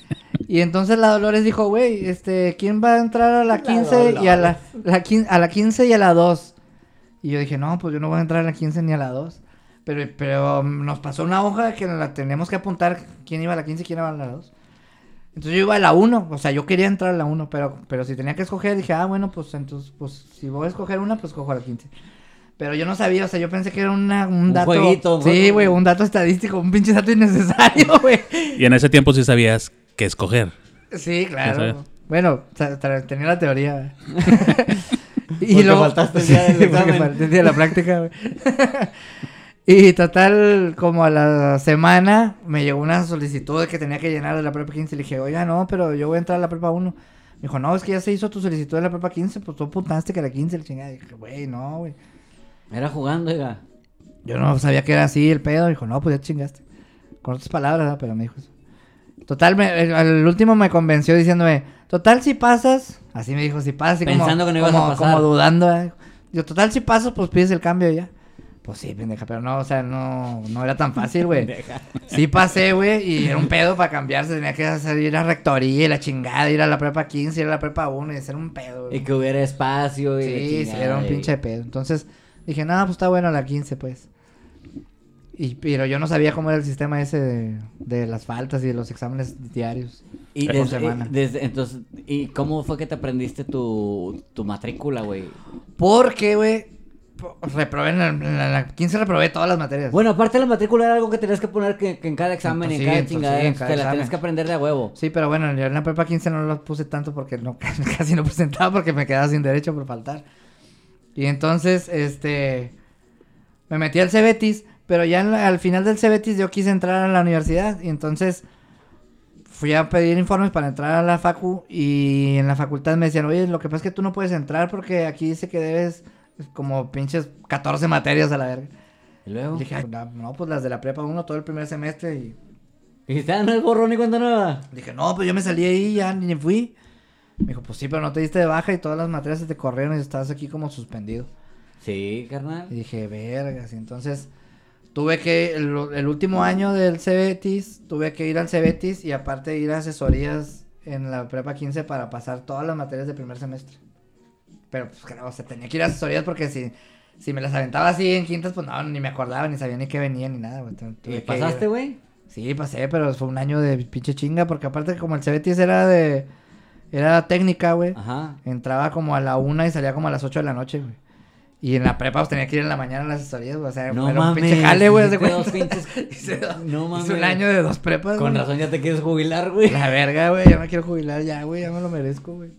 Speaker 2: Y entonces la Dolores dijo, güey, este, ¿quién va a entrar a la 15 y a la, la a la 15 y a la 2? Y yo dije, no, pues yo no voy a entrar a la 15 ni a la 2. Pero, pero nos pasó una hoja que la tenemos que apuntar quién iba a la 15 y quién iba a la 2. Entonces yo iba a la 1, o sea, yo quería entrar a la 1, pero, pero si tenía que escoger, dije, ah, bueno, pues entonces, pues si voy a escoger una, pues cojo a la 15. Pero yo no sabía, o sea, yo pensé que era una, un,
Speaker 1: Un
Speaker 2: dato.
Speaker 1: jueguito,
Speaker 2: sí, güey, un dato estadístico, un pinche dato innecesario, güey.
Speaker 3: Y en ese tiempo sí sabías qué escoger.
Speaker 2: Sí, claro. Bueno, tenía la teoría. y
Speaker 1: Porque faltaste el día del
Speaker 2: Sí, porque falté el día de la práctica, güey. y total, como a la semana, me llegó una solicitud que tenía que llenar de la prepa 15. Y le dije, oiga, no, pero yo voy a entrar a la prepa 1. Me dijo, no, es que ya se hizo tu solicitud de la prepa 15, pues tú apuntaste que la 15, la chingada. Dije, güey, no, güey.
Speaker 1: Era jugando, oiga.
Speaker 2: Yo no sabía que era así el pedo. Dijo, no, pues ya chingaste. Con otras palabras, ¿verdad? pero me dijo eso. Total, me- el- al último me convenció diciéndome, total, si pasas. Así me dijo, si pasas. Así
Speaker 1: Pensando
Speaker 2: como,
Speaker 1: que no ibas a pasar.
Speaker 2: como dudando. ¿eh? Yo, total, si pasas, pues pides el cambio ya. Pues sí, pendeja, pero no, o sea, no, no era tan fácil, güey. Sí pasé, güey, y era un pedo para cambiarse. Tenía que hacer, ir a rectoría y la chingada, ir a la prepa 15, ir a la prepa 1 y hacer un pedo.
Speaker 1: Y que hubiera espacio y
Speaker 2: Sí, sí, era un pinche pedo. Entonces dije, nada, pues está bueno la 15, pues. Y, pero yo no sabía cómo era el sistema ese de, de las faltas y de los exámenes diarios.
Speaker 1: Y
Speaker 2: Por
Speaker 1: desde,
Speaker 2: semana.
Speaker 1: desde- entonces, ¿y cómo fue que te aprendiste tu, tu matrícula, güey?
Speaker 2: Porque, güey, reprobé en la, la- la 15 reprobé todas las materias.
Speaker 1: Bueno, aparte la matrícula era algo que tenías que poner que, que en cada examen en
Speaker 2: sí,
Speaker 1: cada chingada,
Speaker 2: sí, en
Speaker 1: te la tenías que aprender de a huevo.
Speaker 2: Sí, pero bueno, yo en la prepa 15 no lo puse tanto porque no, casi no presentaba porque me quedaba sin derecho por faltar. Y entonces, este, me metí al Cebetis, Pero ya la- al final del Cebetis yo quise entrar a la universidad y entonces fui a pedir informes para entrar a la facu y en la facultad me decían, oye, lo que pasa es que tú no puedes entrar porque aquí dice que debes como pinches 14 materias a la verga.
Speaker 1: Y luego.
Speaker 2: Y dije, "Ay, no, pues las de la prepa uno todo el primer semestre y
Speaker 1: Dijiste, ah, no es borrón ni cuenta nueva.
Speaker 2: dije, no, pues yo me salí ahí y ya ni fui. Me dijo, pues sí, pero no te diste de baja y todas las materias se te corrieron y estás aquí como suspendido.
Speaker 1: Sí, carnal.
Speaker 2: Y dije, vergas, y entonces tuve que, el, el último año del Cebetis, tuve que ir al Cebetis y aparte ir a asesorías en la prepa 15 para pasar todas las materias del primer semestre. Pero pues claro, o sea, tenía que ir a asesorías porque si, si me las aventaba así en quintas, pues no, ni me acordaba, ni sabía ni qué venía ni nada, güey.
Speaker 1: ¿Y pasaste, güey?
Speaker 2: Sí, pasé, pero fue un año de pinche chinga, porque aparte como el Cebetis era de, era técnica, güey.
Speaker 1: Ajá.
Speaker 2: Entraba como a la una y salía como a las 8 de la noche, güey. Y en la prepa pues tenía que ir en la mañana a las asesorías, güey. O sea,
Speaker 1: No
Speaker 2: era un
Speaker 1: mames.
Speaker 2: pinche jale, güey. haz de
Speaker 1: hiciste
Speaker 2: cuenta.
Speaker 1: dos pinches-
Speaker 2: Hice dos-
Speaker 1: No mames.
Speaker 2: hice un año de dos prepas,
Speaker 1: Con razón ya te quieres jubilar, güey.
Speaker 2: La verga, güey. Ya me quiero jubilar ya, güey. Ya me lo merezco, güey.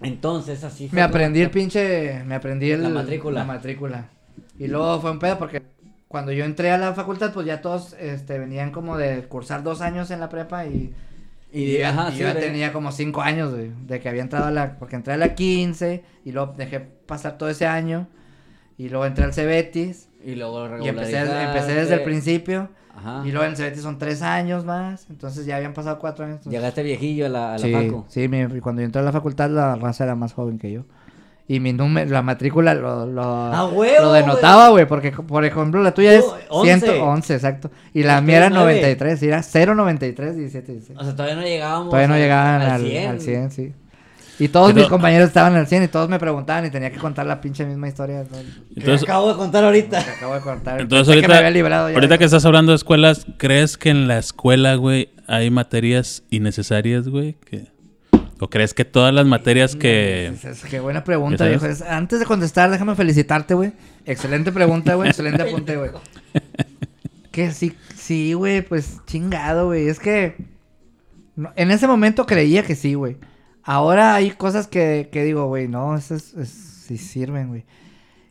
Speaker 1: Entonces, así fue.
Speaker 2: Me aprendí el pinche... Me aprendí el...
Speaker 1: La matrícula.
Speaker 2: La matrícula. Y luego fue un pedo porque cuando yo entré a la facultad, pues ya todos este, venían como de cursar dos años en la prepa y...
Speaker 1: Y,
Speaker 2: Y, ya-
Speaker 1: ajá,
Speaker 2: y
Speaker 1: sí,
Speaker 2: yo ya
Speaker 1: güey.
Speaker 2: tenía como cinco años, güey, de que había entrado a la... Porque entré a la 15 y luego dejé pasar todo ese año. Y luego entré al Cebetis
Speaker 1: Y luego
Speaker 2: y empecé, desde el principio.
Speaker 1: Ajá.
Speaker 2: Y luego en el Cebetis son tres años más. Entonces ya habían pasado cuatro años. entonces-
Speaker 1: Llegaste viejillo a la, a la
Speaker 2: sí,
Speaker 1: facu.
Speaker 2: sí, mi- y cuando yo entré a la facultad la raza era más joven que yo. Y mi número, la matrícula lo, lo,
Speaker 1: ¡A huevo,
Speaker 2: lo denotaba, güey, porque por ejemplo la tuya es
Speaker 1: Tú, 11.
Speaker 2: 111, exacto. Y la mía era
Speaker 1: tuya es nueve.
Speaker 2: 93, y era 093, 17, 16.
Speaker 1: O sea, todavía no llegábamos.
Speaker 2: Todavía no
Speaker 1: al-
Speaker 2: llegaban al, al 100. sí. Y todos
Speaker 3: Pero-
Speaker 2: mis compañeros estaban al 100 y todos me preguntaban y tenía que contar la pinche misma historia. ¿no?
Speaker 1: Que acabo de contar ahorita.
Speaker 2: Que acabo de contar.
Speaker 3: entonces
Speaker 2: Pensé que
Speaker 3: ahorita,
Speaker 2: me había librado ya
Speaker 3: ahorita
Speaker 2: de-
Speaker 3: que estás hablando de escuelas, ¿crees que en la escuela, güey, hay materias innecesarias, güey? Que... ¿O crees que todas las materias que...
Speaker 2: Es, es- qué buena pregunta,
Speaker 3: ¿Ya
Speaker 2: viejo. antes de contestar, déjame felicitarte, güey. Excelente pregunta, güey. Excelente apunte, güey. Que sí, sí, güey, pues chingado, güey. Es que no- en ese momento creía que sí, güey. Ahora hay cosas que, que digo, güey, no, esas es, sí sirven, güey.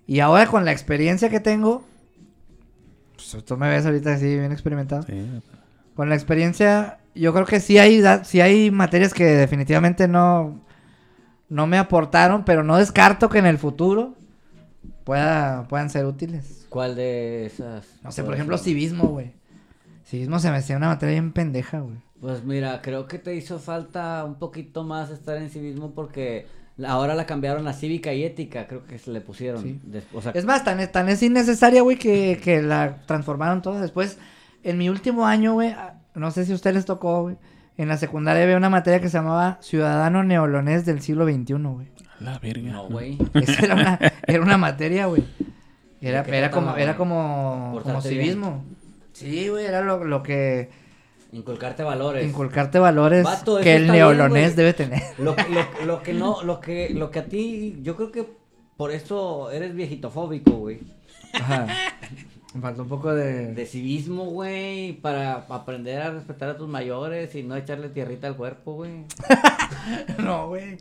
Speaker 2: Y ahora con la experiencia que tengo, pues tú me ves ahorita así bien experimentado.
Speaker 3: Sí,
Speaker 2: Con la experiencia, yo creo que sí hay, sí hay materias que definitivamente no, no me aportaron, pero no descarto que en el futuro pueda, puedan ser útiles.
Speaker 1: ¿Cuál de esas?
Speaker 2: No sé, por ejemplo, civismo, güey. Civismo se me hacía una materia bien pendeja, güey.
Speaker 1: Pues mira, creo que te hizo falta un poquito más estar en civismo porque ahora la cambiaron a cívica y ética, creo que se le pusieron.
Speaker 2: Sí.
Speaker 1: Des- o sea,
Speaker 2: Es más, tan, es- tan es innecesaria, güey, que, que la transformaron toda. Después, en mi último año, güey, ah, no sé si a ustedes les tocó, güey. En la secundaria había una materia que se llamaba Ciudadano Neolonés del siglo XXI, güey.
Speaker 3: A La verga.
Speaker 1: no, güey.
Speaker 2: Esa era una, era una materia, güey. Era,
Speaker 1: ¿De qué
Speaker 2: era como, era como, como
Speaker 1: bien.
Speaker 2: Sí, güey, era lo, lo que
Speaker 1: Inculcarte valores.
Speaker 2: inculcarte valores
Speaker 1: Vato,
Speaker 2: que el
Speaker 1: bien,
Speaker 2: neolonés debe tener.
Speaker 1: Lo, lo, lo que no, lo que, lo que a ti, yo creo que por eso eres viejitofóbico, güey.
Speaker 2: Ajá. Me faltó un poco de...
Speaker 1: De civismo, güey, para aprender a respetar a tus mayores y no echarle tierrita al cuerpo, güey.
Speaker 2: No, güey.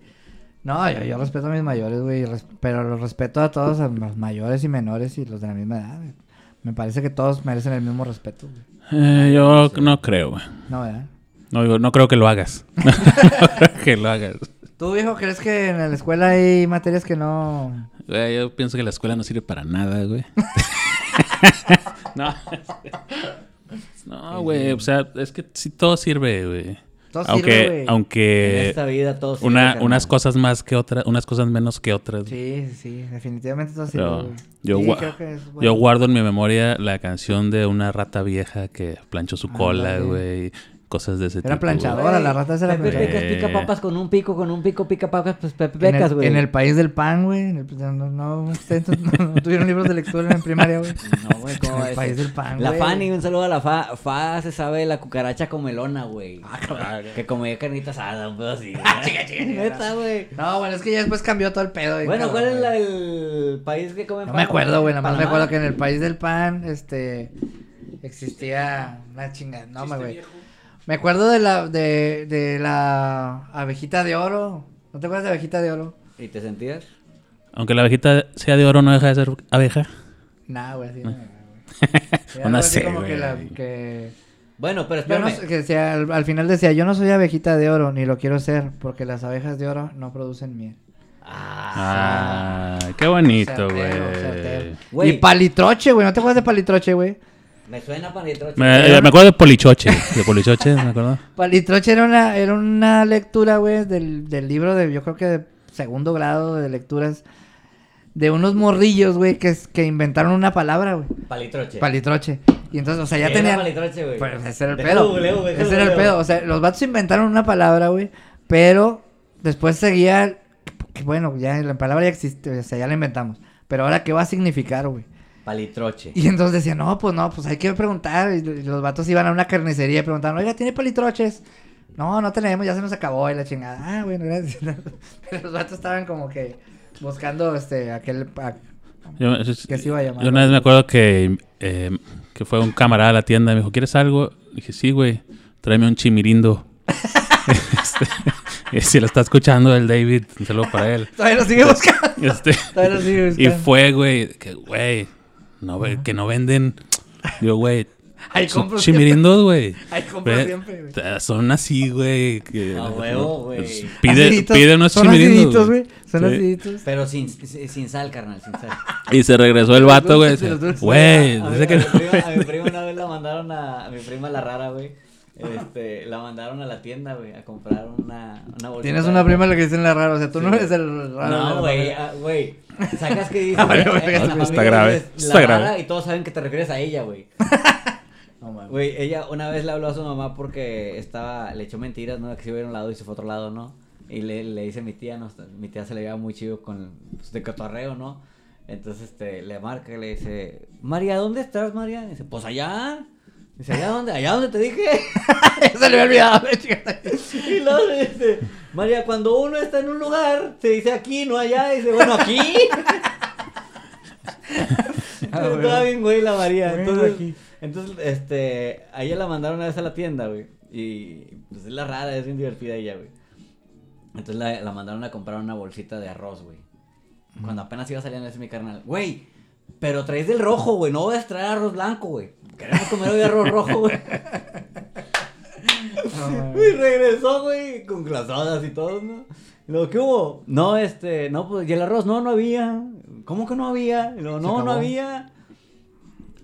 Speaker 2: No, yo, yo respeto a mis mayores, güey, pero los respeto a todos, a los mayores y menores y los de la misma edad, güey. Me parece que todos merecen el mismo respeto.
Speaker 3: Eh, yo no creo, güey.
Speaker 2: No, ¿verdad?
Speaker 3: No, digo, no creo que lo hagas. no creo que lo hagas.
Speaker 2: ¿Tú, viejo, crees que en la escuela hay materias que no...
Speaker 3: Güey, yo pienso que la escuela no sirve para nada, güey. no. No, güey, o sea, es que sí todo sirve, güey.
Speaker 2: Todo
Speaker 3: Aunque,
Speaker 2: sirve, güey.
Speaker 1: en
Speaker 3: aunque
Speaker 1: esta vida todo sirve,
Speaker 3: una, unas cosas más que otras, unas cosas menos que otras.
Speaker 2: Sí, sí, definitivamente todo sirve,
Speaker 3: Pero yo,
Speaker 2: Sí, creo que es
Speaker 3: yo
Speaker 2: bueno.
Speaker 3: guardo en mi memoria la canción de una rata vieja que planchó su cola,
Speaker 2: Ándale.
Speaker 3: güey. Cosas de ese tipo.
Speaker 2: Era
Speaker 3: güey.
Speaker 2: planchador. Ahora la rata esa era
Speaker 1: Pepe. Pecas pica papas con un pico, con un pico pica papas, pues Pepe Pecas, güey.
Speaker 2: en el país del pan, güey. el- No, no, no, no tuvieron libros de lectura en primaria, güey.
Speaker 1: No, güey, ¿cómo
Speaker 2: En el país del pan,
Speaker 1: La
Speaker 2: güey.
Speaker 1: Fanny, un saludo a la Fa. Fa se sabe la cucaracha comelona, güey.
Speaker 2: Ah,
Speaker 1: que comía carnita asada, un pedo así. güey. Neta, güey.
Speaker 2: No, bueno, es que ya después cambió todo el pedo. y
Speaker 1: Bueno, ¿cuál es la- el país que come
Speaker 2: No
Speaker 1: pan?
Speaker 2: me acuerdo, güey. Nada más me acuerdo que en el país del pan, este. Existía una chingada. No, me güey. Me acuerdo de la, de, de la abejita de oro. ¿No te acuerdas de abejita de oro?
Speaker 1: ¿Y te sentías?
Speaker 3: Aunque la abejita sea de oro, no deja de ser abeja.
Speaker 2: Nah, güey, así no,
Speaker 3: No
Speaker 2: algo así
Speaker 3: sé,
Speaker 2: como que,
Speaker 3: güey.
Speaker 2: la- que-
Speaker 1: Bueno, pero
Speaker 2: yo no
Speaker 1: espérame.
Speaker 2: que decía, al, al final decía, yo no soy abejita de oro, ni lo quiero ser, porque las abejas de oro no producen miel.
Speaker 1: Ah,
Speaker 3: Ah, qué bonito. Güey.
Speaker 2: Y palitroche, güey, ¿no te acuerdas de palitroche, güey?
Speaker 1: Me suena palitroche.
Speaker 3: Me, eh, me acuerdo de Polichoche. De Polichoche, ¿me acuerdo?
Speaker 2: Palitroche era una, era una lectura, güey, del, del libro de, yo creo que de segundo grado de lecturas, de unos morrillos, güey, que, es- que inventaron una palabra, güey.
Speaker 1: Palitroche.
Speaker 2: Palitroche. Y entonces, o sea, ya
Speaker 1: ¿Qué era
Speaker 2: tenían...
Speaker 1: palitroche, güey?
Speaker 2: Pues ese era el pedo.
Speaker 1: güey,
Speaker 2: ese era el pedo. O sea, los vatos inventaron una palabra, güey, pero después seguía... Bueno, ya la palabra ya existe, o sea, ya la inventamos. Pero ahora, ¿qué va a significar, güey?
Speaker 1: Palitroche.
Speaker 2: Y entonces decían, no, pues no, pues hay que preguntar. Y los vatos iban a una carnicería y preguntaban, oiga, ¿tiene palitroches? No, no tenemos, ya se nos acabó y la chingada. Ah, bueno, gracias. Pero los vatos estaban como que buscando este, aquel. a-
Speaker 3: Yo,
Speaker 2: ¿Qué se iba a llamar?
Speaker 3: yo una vez me acuerdo que, eh, que fue un camarada a la tienda y me dijo, ¿quieres algo? dije, sí, güey, tráeme un chimirindo. Este, y si lo está escuchando el David, un saludo para él.
Speaker 2: Todavía lo sigue buscando.
Speaker 3: Este,
Speaker 2: Todavía lo sigue
Speaker 3: y
Speaker 2: buscando.
Speaker 3: fue, güey, que, güey, no, ve- que no venden. Digo, güey,
Speaker 2: Ahí compro siempre.
Speaker 3: chimirindos, güey.
Speaker 2: Ahí compro
Speaker 3: Ve,
Speaker 2: siempre, güey.
Speaker 3: Son así, güey. que-
Speaker 1: A huevo, güey.
Speaker 3: pues, Pide,
Speaker 2: Aciditos,
Speaker 3: pide unos
Speaker 2: Son
Speaker 3: chimirindos.
Speaker 2: aciditos, güey. Son
Speaker 3: Sí.
Speaker 2: aciditos.
Speaker 1: Pero sin, sin, sal, carnal, sin sal.
Speaker 3: Y se regresó el vato, güey.
Speaker 2: dulces, los dulces.
Speaker 3: Güey,
Speaker 1: A mi- a mi
Speaker 3: no.
Speaker 1: prima- A mi prima una vez la mandaron a... A mi prima la rara, güey. Este, la mandaron a la tienda, güey, a comprar una, una bolsita.
Speaker 2: Tienes una prima la que dicen la rara. O sea, tú
Speaker 1: Sí,
Speaker 2: no eres el raro.
Speaker 1: No, güey, ah, güey. Sacas que dices.
Speaker 2: Ah, vale,
Speaker 1: eh,
Speaker 3: está grave,
Speaker 1: dices,
Speaker 3: está
Speaker 1: la
Speaker 3: grave.
Speaker 1: rara, Y todos saben que te refieres a ella, güey.
Speaker 2: No, mames.
Speaker 1: Güey, ella una vez le habló a su mamá porque estaba, le echó mentiras, ¿no? Que se iba a ir a un lado y se fue a otro lado, ¿no? Y le, le dice a mi tía, ¿no? Mi tía se le lleva muy chido con, pues, de cotorreo, ¿no? Entonces, este, le marca y le dice, María, ¿dónde estás, María? Y dice, pues allá. Dice, ¿allá dónde? ¿Allá dónde te dije?
Speaker 2: se le había olvidado.
Speaker 1: Y luego le dice, María, cuando uno está en un lugar, se dice aquí, no allá. Y dice, bueno, aquí.
Speaker 2: Ah,
Speaker 1: Estaba bien, güey, la María.
Speaker 2: Bueno,
Speaker 1: Entonces,
Speaker 2: aquí.
Speaker 1: entonces, este, a ella la mandaron una vez a la tienda, güey. Y pues es la rara, es bien divertida ella, güey. Entonces la, la mandaron a comprar una bolsita de arroz, güey. Cuando apenas iba saliendo ese mi carnal. Güey, pero traes del rojo, güey. No vas a traer arroz blanco, güey. Queremos comer hoy arroz rojo, güey.
Speaker 2: No.
Speaker 1: Y regresó, güey, con glasadas y todo, ¿no? Y luego, ¿qué hubo? No, este, no, pues, y el arroz, no, no había. ¿Cómo que no había? Y luego, no, no había.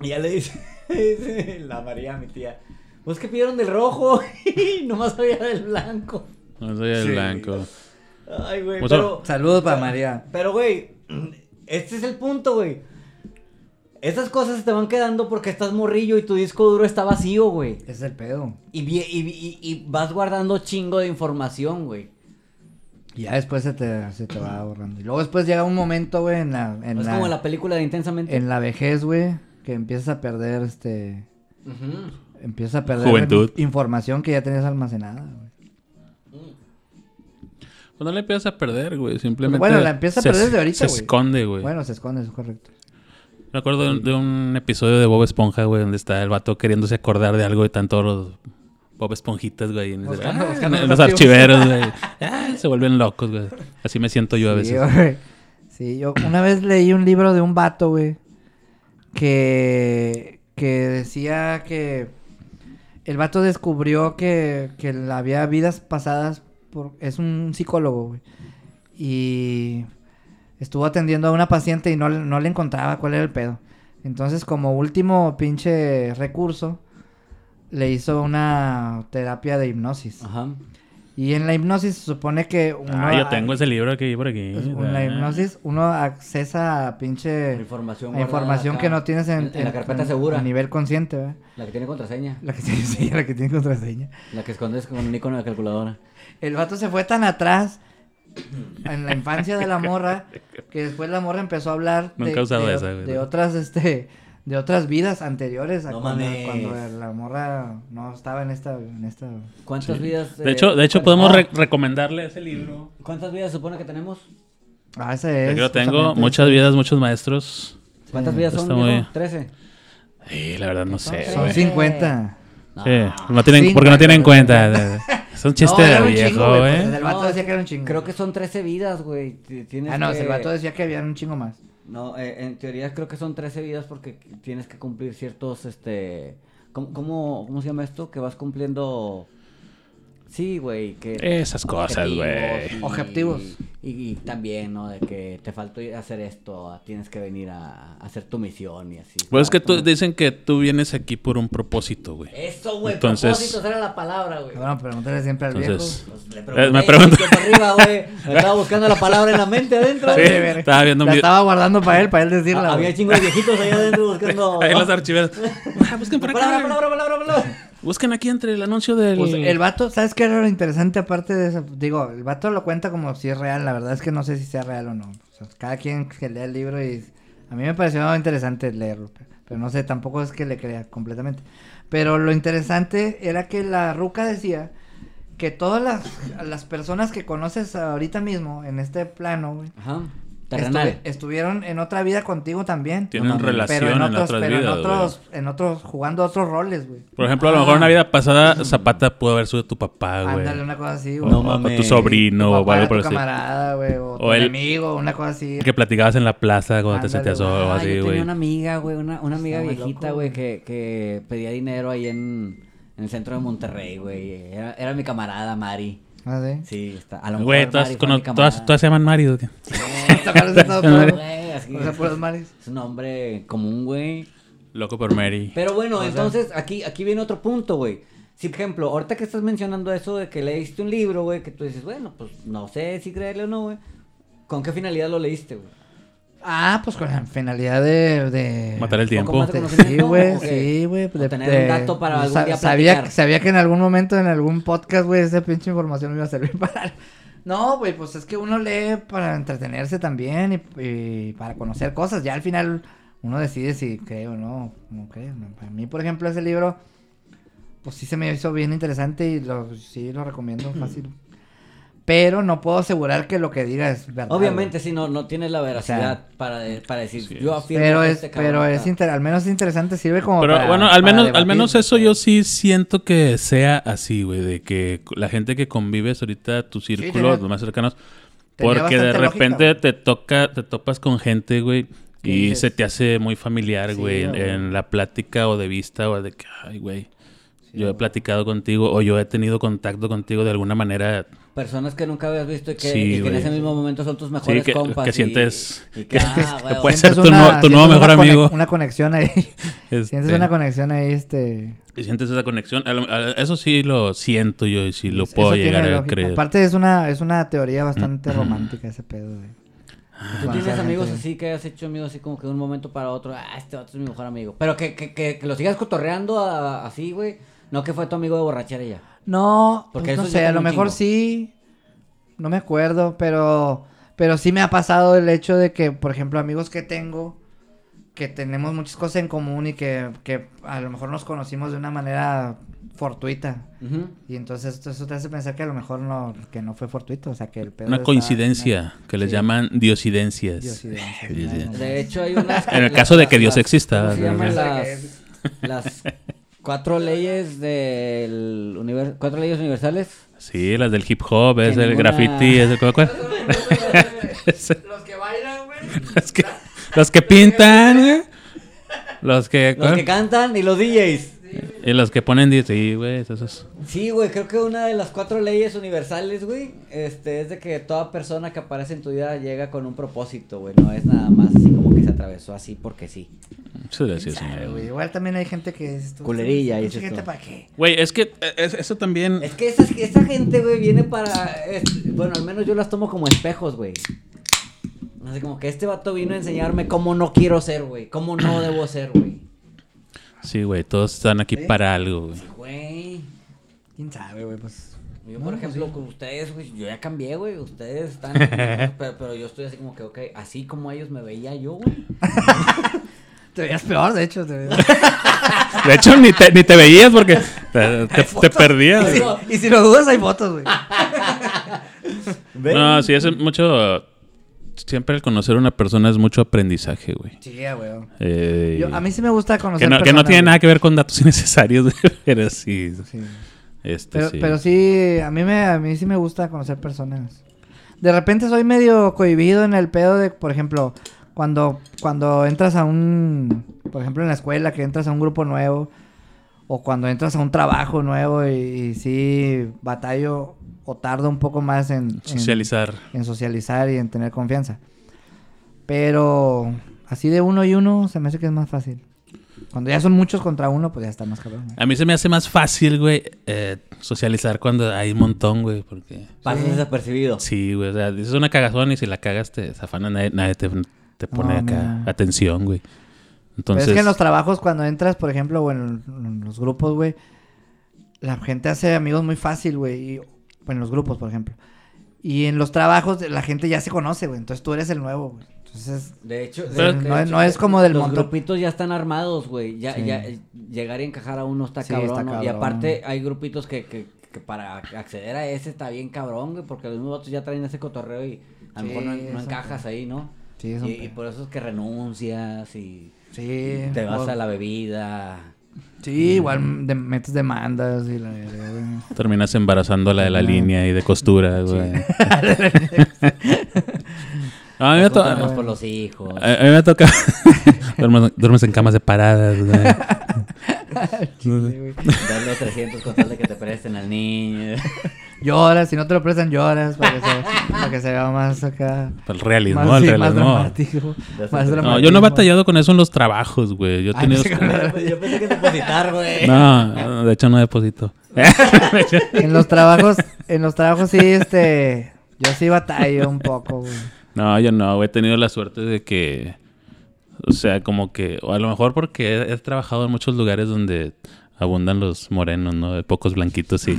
Speaker 1: Y ya le dice, dice la María, mi tía, pues que pidieron del rojo y nomás había del blanco.
Speaker 3: No soy el
Speaker 2: Sí.
Speaker 3: blanco.
Speaker 1: Ay, güey,
Speaker 3: Pues,
Speaker 1: pero...
Speaker 2: Saludos para María.
Speaker 1: Pero, güey, este es el punto, güey. Esas cosas se te van quedando porque estás morrillo y tu disco duro está vacío, güey.
Speaker 2: Es el pedo.
Speaker 1: Y, vi- y, y- y vas guardando chingo de información, güey.
Speaker 2: Y ya después se te, se te va borrando. Y luego después llega un momento, güey, en la, en
Speaker 1: es
Speaker 2: la,
Speaker 1: como la película de Intensamente.
Speaker 2: en la vejez, güey, que empiezas a perder, este,
Speaker 1: Ujú.
Speaker 2: empiezas a perder
Speaker 3: Juventud.
Speaker 2: información que ya tenías almacenada, güey.
Speaker 3: Pues no le empiezas a perder, güey. Simplemente.
Speaker 2: Bueno, la empiezas a perder desde ahorita,
Speaker 3: Se esconde, güey.
Speaker 2: Bueno, se esconde, eso es correcto.
Speaker 3: Me acuerdo de un, de un episodio de Bob Esponja, güey, donde está el vato queriéndose acordar de algo y están todos los Bob Esponjitas, güey. en-
Speaker 2: Buscando- buscando
Speaker 3: los
Speaker 2: los
Speaker 3: archiveros, güey. Ah, se vuelven locos, güey. Así me siento yo a
Speaker 2: Sí,
Speaker 3: veces.
Speaker 2: güey. Sí, yo una vez leí un libro de un vato, güey, que, que decía que el vato descubrió que, que había vidas pasadas, por, es un psicólogo, güey, y estuvo atendiendo a una paciente y no, le- no le encontraba cuál era el pedo. Entonces, como último pinche recurso, le hizo una terapia de hipnosis.
Speaker 1: Ajá.
Speaker 2: Y en la hipnosis se supone que uno...
Speaker 3: Ah, yo tengo ese libro aquí por aquí.
Speaker 2: En la
Speaker 3: Ah.
Speaker 2: hipnosis uno accesa a pinche
Speaker 1: Información
Speaker 2: a información
Speaker 1: acá.
Speaker 2: que no tienes en,
Speaker 1: En la carpeta
Speaker 2: en-
Speaker 1: segura.
Speaker 2: a nivel consciente, ¿verdad?
Speaker 1: La que tiene contraseña.
Speaker 2: La que, tiene- sí, la que tiene contraseña.
Speaker 1: La que escondes con un icono de calculadora.
Speaker 2: El vato se fue tan atrás en la infancia de la morra que después la morra empezó a hablar de,
Speaker 3: Nunca he usado
Speaker 2: de-
Speaker 3: esa, güey.
Speaker 2: de otras este de otras vidas anteriores a
Speaker 1: No
Speaker 2: cuando, la morra no estaba en esta en esta
Speaker 1: ¿Cuántas vidas?
Speaker 3: De
Speaker 1: eh,
Speaker 3: hecho, de hecho podemos
Speaker 1: ah,
Speaker 3: re- recomendarle ese libro.
Speaker 1: ¿Cuántas vidas supone que tenemos?
Speaker 2: Ah, ese es.
Speaker 3: Aquí lo tengo. Muchas vidas, muchos maestros.
Speaker 1: ¿Cuántas vidas son?
Speaker 3: Muy-
Speaker 1: viejo? ¿Trece?
Speaker 3: Sí, la verdad no sé.
Speaker 2: Son
Speaker 3: güey.
Speaker 2: 50.
Speaker 1: No.
Speaker 3: Sí, no tienen, porque no tienen cuenta. Es un chiste
Speaker 2: No, era
Speaker 3: de
Speaker 2: un
Speaker 3: viejo,
Speaker 2: chingo, güey,
Speaker 3: güey.
Speaker 2: pues, El vato
Speaker 1: No,
Speaker 2: decía que era un chingo.
Speaker 1: Creo que son 13 vidas, güey. T- Tienes
Speaker 2: Ah, no,
Speaker 1: que-
Speaker 2: el vato decía que había un chingo más.
Speaker 1: No, eh, en teoría creo que son 13 vidas porque tienes que cumplir ciertos, este... ¿Cómo, cómo, cómo se llama esto? Que vas cumpliendo... Sí, güey, que...
Speaker 3: Esas cosas, güey.
Speaker 2: Objetivos.
Speaker 1: Y, y también, ¿no? De que te faltó hacer esto, tienes que venir a, a hacer tu misión y así.
Speaker 3: Pues es que tú, dicen que tú vienes aquí por un propósito, güey.
Speaker 1: Eso, güey,
Speaker 3: Entonces-
Speaker 1: propósitos era la palabra, güey.
Speaker 2: Bueno, pregúntale siempre al
Speaker 3: Entonces-
Speaker 2: viejo.
Speaker 1: Pues le
Speaker 3: Eh,
Speaker 1: pregunté,
Speaker 3: me pregunto-
Speaker 1: volteó para arriba, güey. Estaba buscando la palabra en la mente adentro.
Speaker 3: Sí,
Speaker 1: güey.
Speaker 3: estaba viendo un
Speaker 2: La estaba guardando para él, para él decirla.
Speaker 1: Ah, Había
Speaker 2: güey.
Speaker 1: chingos de viejitos allá adentro buscando.
Speaker 3: Ahí los archiveros. Busquen por
Speaker 1: Palabra,
Speaker 3: acá.
Speaker 1: palabra, palabra, palabra.
Speaker 3: Busquen aquí entre el anuncio del.
Speaker 2: Pues el vato, ¿sabes qué era lo interesante aparte de eso? Digo, el vato lo cuenta como si es real, la verdad es que no sé si sea real o no. O sea, cada quien que lea el libro y a mí me pareció interesante leerlo, pe- pero no sé, tampoco es que le crea completamente. Pero lo interesante era que la ruca decía que todas las, las personas que conoces ahorita mismo en este plano, güey,
Speaker 1: Ajá.
Speaker 2: Estuvi-
Speaker 1: Terrenal.
Speaker 2: estuvieron en otra vida contigo también.
Speaker 3: Tienen
Speaker 1: No
Speaker 3: relación
Speaker 2: pero en
Speaker 3: en,
Speaker 2: otros,
Speaker 3: otras
Speaker 2: pero
Speaker 3: vidas.
Speaker 2: en otros, en otros, jugando otros roles, güey.
Speaker 3: Por ejemplo, a lo mejor una vida pasada Zapata pudo haber sido tu papá, güey.
Speaker 2: Ándale, una cosa así, güey.
Speaker 1: No
Speaker 3: o, o tu sobrino
Speaker 2: Tu
Speaker 3: o
Speaker 2: papá
Speaker 3: algo
Speaker 2: era
Speaker 3: por
Speaker 2: tu
Speaker 3: así.
Speaker 2: camarada, güey, o,
Speaker 3: O
Speaker 2: tu
Speaker 3: el-
Speaker 2: amigo, una cosa así.
Speaker 3: Que platicabas en la plaza cuando te
Speaker 2: Ándale,
Speaker 3: sentías solo o
Speaker 1: Ah,
Speaker 3: así,
Speaker 1: yo
Speaker 3: güey.
Speaker 1: tenía una amiga, güey, una, una amiga
Speaker 2: Está
Speaker 1: viejita, güey. que, que pedía dinero ahí en, en el centro de Monterrey, güey. Era, era mi camarada, Mari.
Speaker 2: Ah, sí.
Speaker 1: Sí, está. A lo mejor
Speaker 3: Güey,
Speaker 1: Mari
Speaker 3: todas,
Speaker 1: fue
Speaker 3: cono-
Speaker 1: mi
Speaker 3: todas,
Speaker 1: camarada.
Speaker 3: todas se llaman güey.
Speaker 2: Tocarse todo,
Speaker 1: Güey, así,
Speaker 2: O sea, puros mares.
Speaker 1: Es un nombre común, güey.
Speaker 3: Loco por Mary.
Speaker 1: Pero bueno,
Speaker 2: O sea-
Speaker 1: entonces aquí, aquí viene otro punto, güey. Si, por ejemplo, ahorita que estás mencionando eso de que leíste un libro, güey, que tú dices, bueno, pues no sé si creerle o no, güey. ¿Con qué finalidad lo leíste, güey?
Speaker 2: Ah, pues con la finalidad de... de...
Speaker 3: Matar el
Speaker 1: ¿O
Speaker 3: tiempo.
Speaker 2: de- Sí, güey, sí, güey.
Speaker 1: O
Speaker 2: de-
Speaker 1: tener
Speaker 2: de-
Speaker 1: un dato para algún
Speaker 2: sa-
Speaker 1: día
Speaker 2: sabía,
Speaker 1: platicar.
Speaker 2: sabía que en algún momento, en algún podcast, güey, esa pinche información me iba a servir para... No, güey, pues es que uno lee para entretenerse también y, y para conocer cosas. Ya al final uno decide si cree o no. Como cree. Para mí, por ejemplo, ese libro, pues sí se me hizo bien interesante y lo, sí lo recomiendo fácil. Pero no puedo asegurar que lo que diga es verdad.
Speaker 1: Obviamente, si no, no tienes la veracidad para, para decir,
Speaker 3: Sí.
Speaker 1: yo afirmo
Speaker 2: Pero
Speaker 1: que
Speaker 2: es,
Speaker 1: este
Speaker 2: pero es inter- al menos es interesante, sirve como
Speaker 3: Pero
Speaker 2: para-
Speaker 3: bueno, al
Speaker 2: para
Speaker 3: menos, al menos eso yo sí siento que sea así, güey, de que la gente que convives ahorita, tus círculos,
Speaker 2: tenía-
Speaker 3: los más cercanos, porque de
Speaker 2: lógica,
Speaker 3: repente te toca, te topas con gente, güey,
Speaker 2: ¿Qué
Speaker 3: y
Speaker 2: dices?
Speaker 3: se te hace muy familiar,
Speaker 2: Sí,
Speaker 3: güey, en,
Speaker 2: güey.
Speaker 3: en la plática o de vista o de que, ay, güey,
Speaker 2: Sí,
Speaker 3: yo he
Speaker 2: güey.
Speaker 3: platicado contigo o yo he tenido contacto contigo de alguna manera.
Speaker 1: Personas que nunca habías visto y que,
Speaker 3: Sí,
Speaker 1: y que en
Speaker 3: güey.
Speaker 1: ese mismo momento son tus mejores
Speaker 3: que-
Speaker 1: compas.
Speaker 3: que
Speaker 1: y-
Speaker 3: sientes-
Speaker 1: y
Speaker 3: que-
Speaker 1: ah,
Speaker 3: que
Speaker 1: güey,
Speaker 3: puede
Speaker 1: güey.
Speaker 3: ser tu nuevo- tu nuevo mejor
Speaker 2: una
Speaker 3: amigo.
Speaker 2: Una conexión ahí.
Speaker 3: este,
Speaker 2: Sientes una conexión ahí, este...
Speaker 3: y sientes esa conexión. A lo- a- eso sí lo siento yo y sí lo
Speaker 2: eso
Speaker 3: puedo llegar a
Speaker 2: lógica.
Speaker 3: creer.
Speaker 2: Aparte es una, es una teoría bastante
Speaker 3: Mm.
Speaker 2: romántica ese pedo de...
Speaker 1: ¿Tú
Speaker 2: Conocer
Speaker 1: tienes amigos así que has hecho amigos así como que de un momento para otro? Ah, este vato es mi mejor amigo. Pero que, que, que, que lo sigas cotorreando a- así, güey. No que fue tu amigo de borrachera y ya.
Speaker 2: No,
Speaker 1: Porque
Speaker 2: pues no sé, a lo mejor
Speaker 1: chingo.
Speaker 2: sí. No me acuerdo, pero pero sí me ha pasado el hecho de que, por ejemplo, amigos que tengo que tenemos muchas cosas en común y que, que a lo mejor nos conocimos de una manera fortuita. Y entonces esto- eso te hace pensar que a lo mejor no que no fue fortuito, o sea, que el pedo
Speaker 3: Una coincidencia que les
Speaker 2: sí.
Speaker 3: llaman diosidencias.
Speaker 2: Diosidencias,
Speaker 3: Sí, sí.
Speaker 2: ¿no?
Speaker 1: De hecho, hay unas.
Speaker 3: En el caso de que Dios
Speaker 1: las-
Speaker 3: exista,
Speaker 1: ¿Cómo se
Speaker 3: ¿no?
Speaker 1: llaman
Speaker 2: No sé
Speaker 1: las, las cuatro leyes del univer- cuatro leyes universales?
Speaker 3: Sí, las del hip hop, es el
Speaker 1: ninguna-
Speaker 3: graffiti, es el cuál?
Speaker 2: Los que bailan, güey.
Speaker 3: los, que, los que pintan, güey. Los que,
Speaker 1: Los que cantan y los DJs.
Speaker 3: y los que ponen sí, güey, esos.
Speaker 1: Sí, güey, creo que una de las cuatro leyes universales, güey, este, es de que toda persona que aparece en tu vida llega con un propósito, güey. No es nada más así como que se atravesó así porque sí.
Speaker 2: Güey. Igual también hay gente que es
Speaker 1: Culerilla, dices
Speaker 2: gente para qué.
Speaker 3: Güey, es que eh, es- eso también.
Speaker 1: Es que esa, esa gente, güey, viene para... es- bueno, al menos yo las tomo como espejos, güey. Así como que este vato vino a enseñarme cómo no quiero ser, güey. Cómo no debo ser, güey.
Speaker 3: Sí, güey, todos están aquí
Speaker 2: ¿Sí?
Speaker 3: para algo, güey.
Speaker 1: Güey.
Speaker 2: ¿Quién sabe, güey? Pues
Speaker 1: Yo,
Speaker 2: No,
Speaker 1: por ejemplo,
Speaker 2: sí.
Speaker 1: con ustedes, güey, yo ya cambié, güey. Ustedes están... pero, pero yo estoy así como que, ok, así como ellos me veía yo, güey.
Speaker 2: te veías peor, de hecho. Te veías...
Speaker 3: De hecho, ni te, ni te veías porque te, te- te perdías.
Speaker 2: y,
Speaker 3: güey.
Speaker 2: si, y si lo dudas, hay fotos, güey.
Speaker 3: No, sí, es mucho. Siempre el conocer a una persona es mucho aprendizaje, güey.
Speaker 2: Sí, güey.
Speaker 3: Eh,
Speaker 2: Yo- a mí sí me gusta conocer
Speaker 3: que no, que no
Speaker 2: personas,
Speaker 3: tiene
Speaker 2: güey.
Speaker 3: nada que ver con datos innecesarios, güey, pero sí.
Speaker 2: Sí.
Speaker 3: Este,
Speaker 2: Pero,
Speaker 3: sí.
Speaker 2: pero sí, a mí, me, a mí sí me gusta conocer personas. De repente soy medio cohibido en el pedo de, por ejemplo, Cuando, cuando entras a un, por ejemplo en la escuela, que entras a un grupo nuevo, o cuando entras a un trabajo nuevo y, y sí batallo o tardo un poco más en,
Speaker 3: Socializar.
Speaker 2: en socializar y en tener confianza. Pero así de uno y uno se me hace que es más fácil. Cuando ya son muchos contra uno, pues ya está más cabrón. ¿eh?
Speaker 3: A mí se me hace más fácil, güey, eh, socializar cuando hay un montón, güey, porque...
Speaker 1: Pasas desapercibido.
Speaker 3: Sí, güey, o sea, dices una cagazón y si la cagas te zafana, nadie, nadie te, te pone
Speaker 2: No,
Speaker 3: acá atención, güey.
Speaker 2: Pero
Speaker 3: Entonces,
Speaker 2: es que en los trabajos, cuando entras, por ejemplo, o en, en los grupos, güey, la gente hace amigos muy fácil, güey. En los grupos, por ejemplo. Y en los trabajos, la gente ya se conoce, güey. Entonces tú eres el nuevo, güey. Entonces,
Speaker 1: De hecho,
Speaker 3: Pero
Speaker 1: de- de
Speaker 2: no es-
Speaker 1: hecho,
Speaker 2: no es como del
Speaker 1: los
Speaker 2: montón.
Speaker 1: grupitos ya están armados, güey. Ya,
Speaker 2: Sí.
Speaker 1: ya llegar y encajar a uno está
Speaker 2: Sí,
Speaker 1: cabrón.
Speaker 2: está.
Speaker 1: Y aparte hay grupitos que, que, que para acceder a ese está bien cabrón, güey, porque los mismos otros ya traen ese cotorreo y a lo
Speaker 2: Sí,
Speaker 1: mejor no, encajas ahí, ¿no?
Speaker 2: Sí, es
Speaker 1: Y,
Speaker 2: un
Speaker 1: y
Speaker 2: pedo.
Speaker 1: por eso es que renuncias y
Speaker 2: Sí.
Speaker 1: te vas
Speaker 2: por-
Speaker 1: a la bebida.
Speaker 2: Sí, igual de- metes demandas y la verga, güey.
Speaker 3: terminas embarazando a la de la línea y de costura, güey. No, a mí me toca...
Speaker 1: por los hijos.
Speaker 3: A, a mí me toca... duermes, duermes en camas separadas, güey.
Speaker 1: Darle 300 con tal de que te presten al niño.
Speaker 2: Lloras, si no te lo prestan, lloras para que se, para que se vea más acá.
Speaker 3: El realismo,
Speaker 2: más,
Speaker 3: el
Speaker 2: sí, más
Speaker 3: realismo.
Speaker 2: dramático. Más
Speaker 1: no,
Speaker 3: No,
Speaker 2: dramático.
Speaker 3: yo no he batallado con eso en los trabajos, güey. Yo he
Speaker 2: Ay,
Speaker 3: tenido...
Speaker 2: pensé que-
Speaker 1: Yo pensé que depositar, güey.
Speaker 3: No, de hecho no deposito.
Speaker 2: En los trabajos, en los trabajos sí, este, yo sí batallo un poco, güey.
Speaker 3: No, yo no, güey. He tenido la suerte de que... O sea, como que... O a lo mejor porque he, he trabajado en muchos lugares donde abundan los morenos, ¿no? De pocos blanquitos y,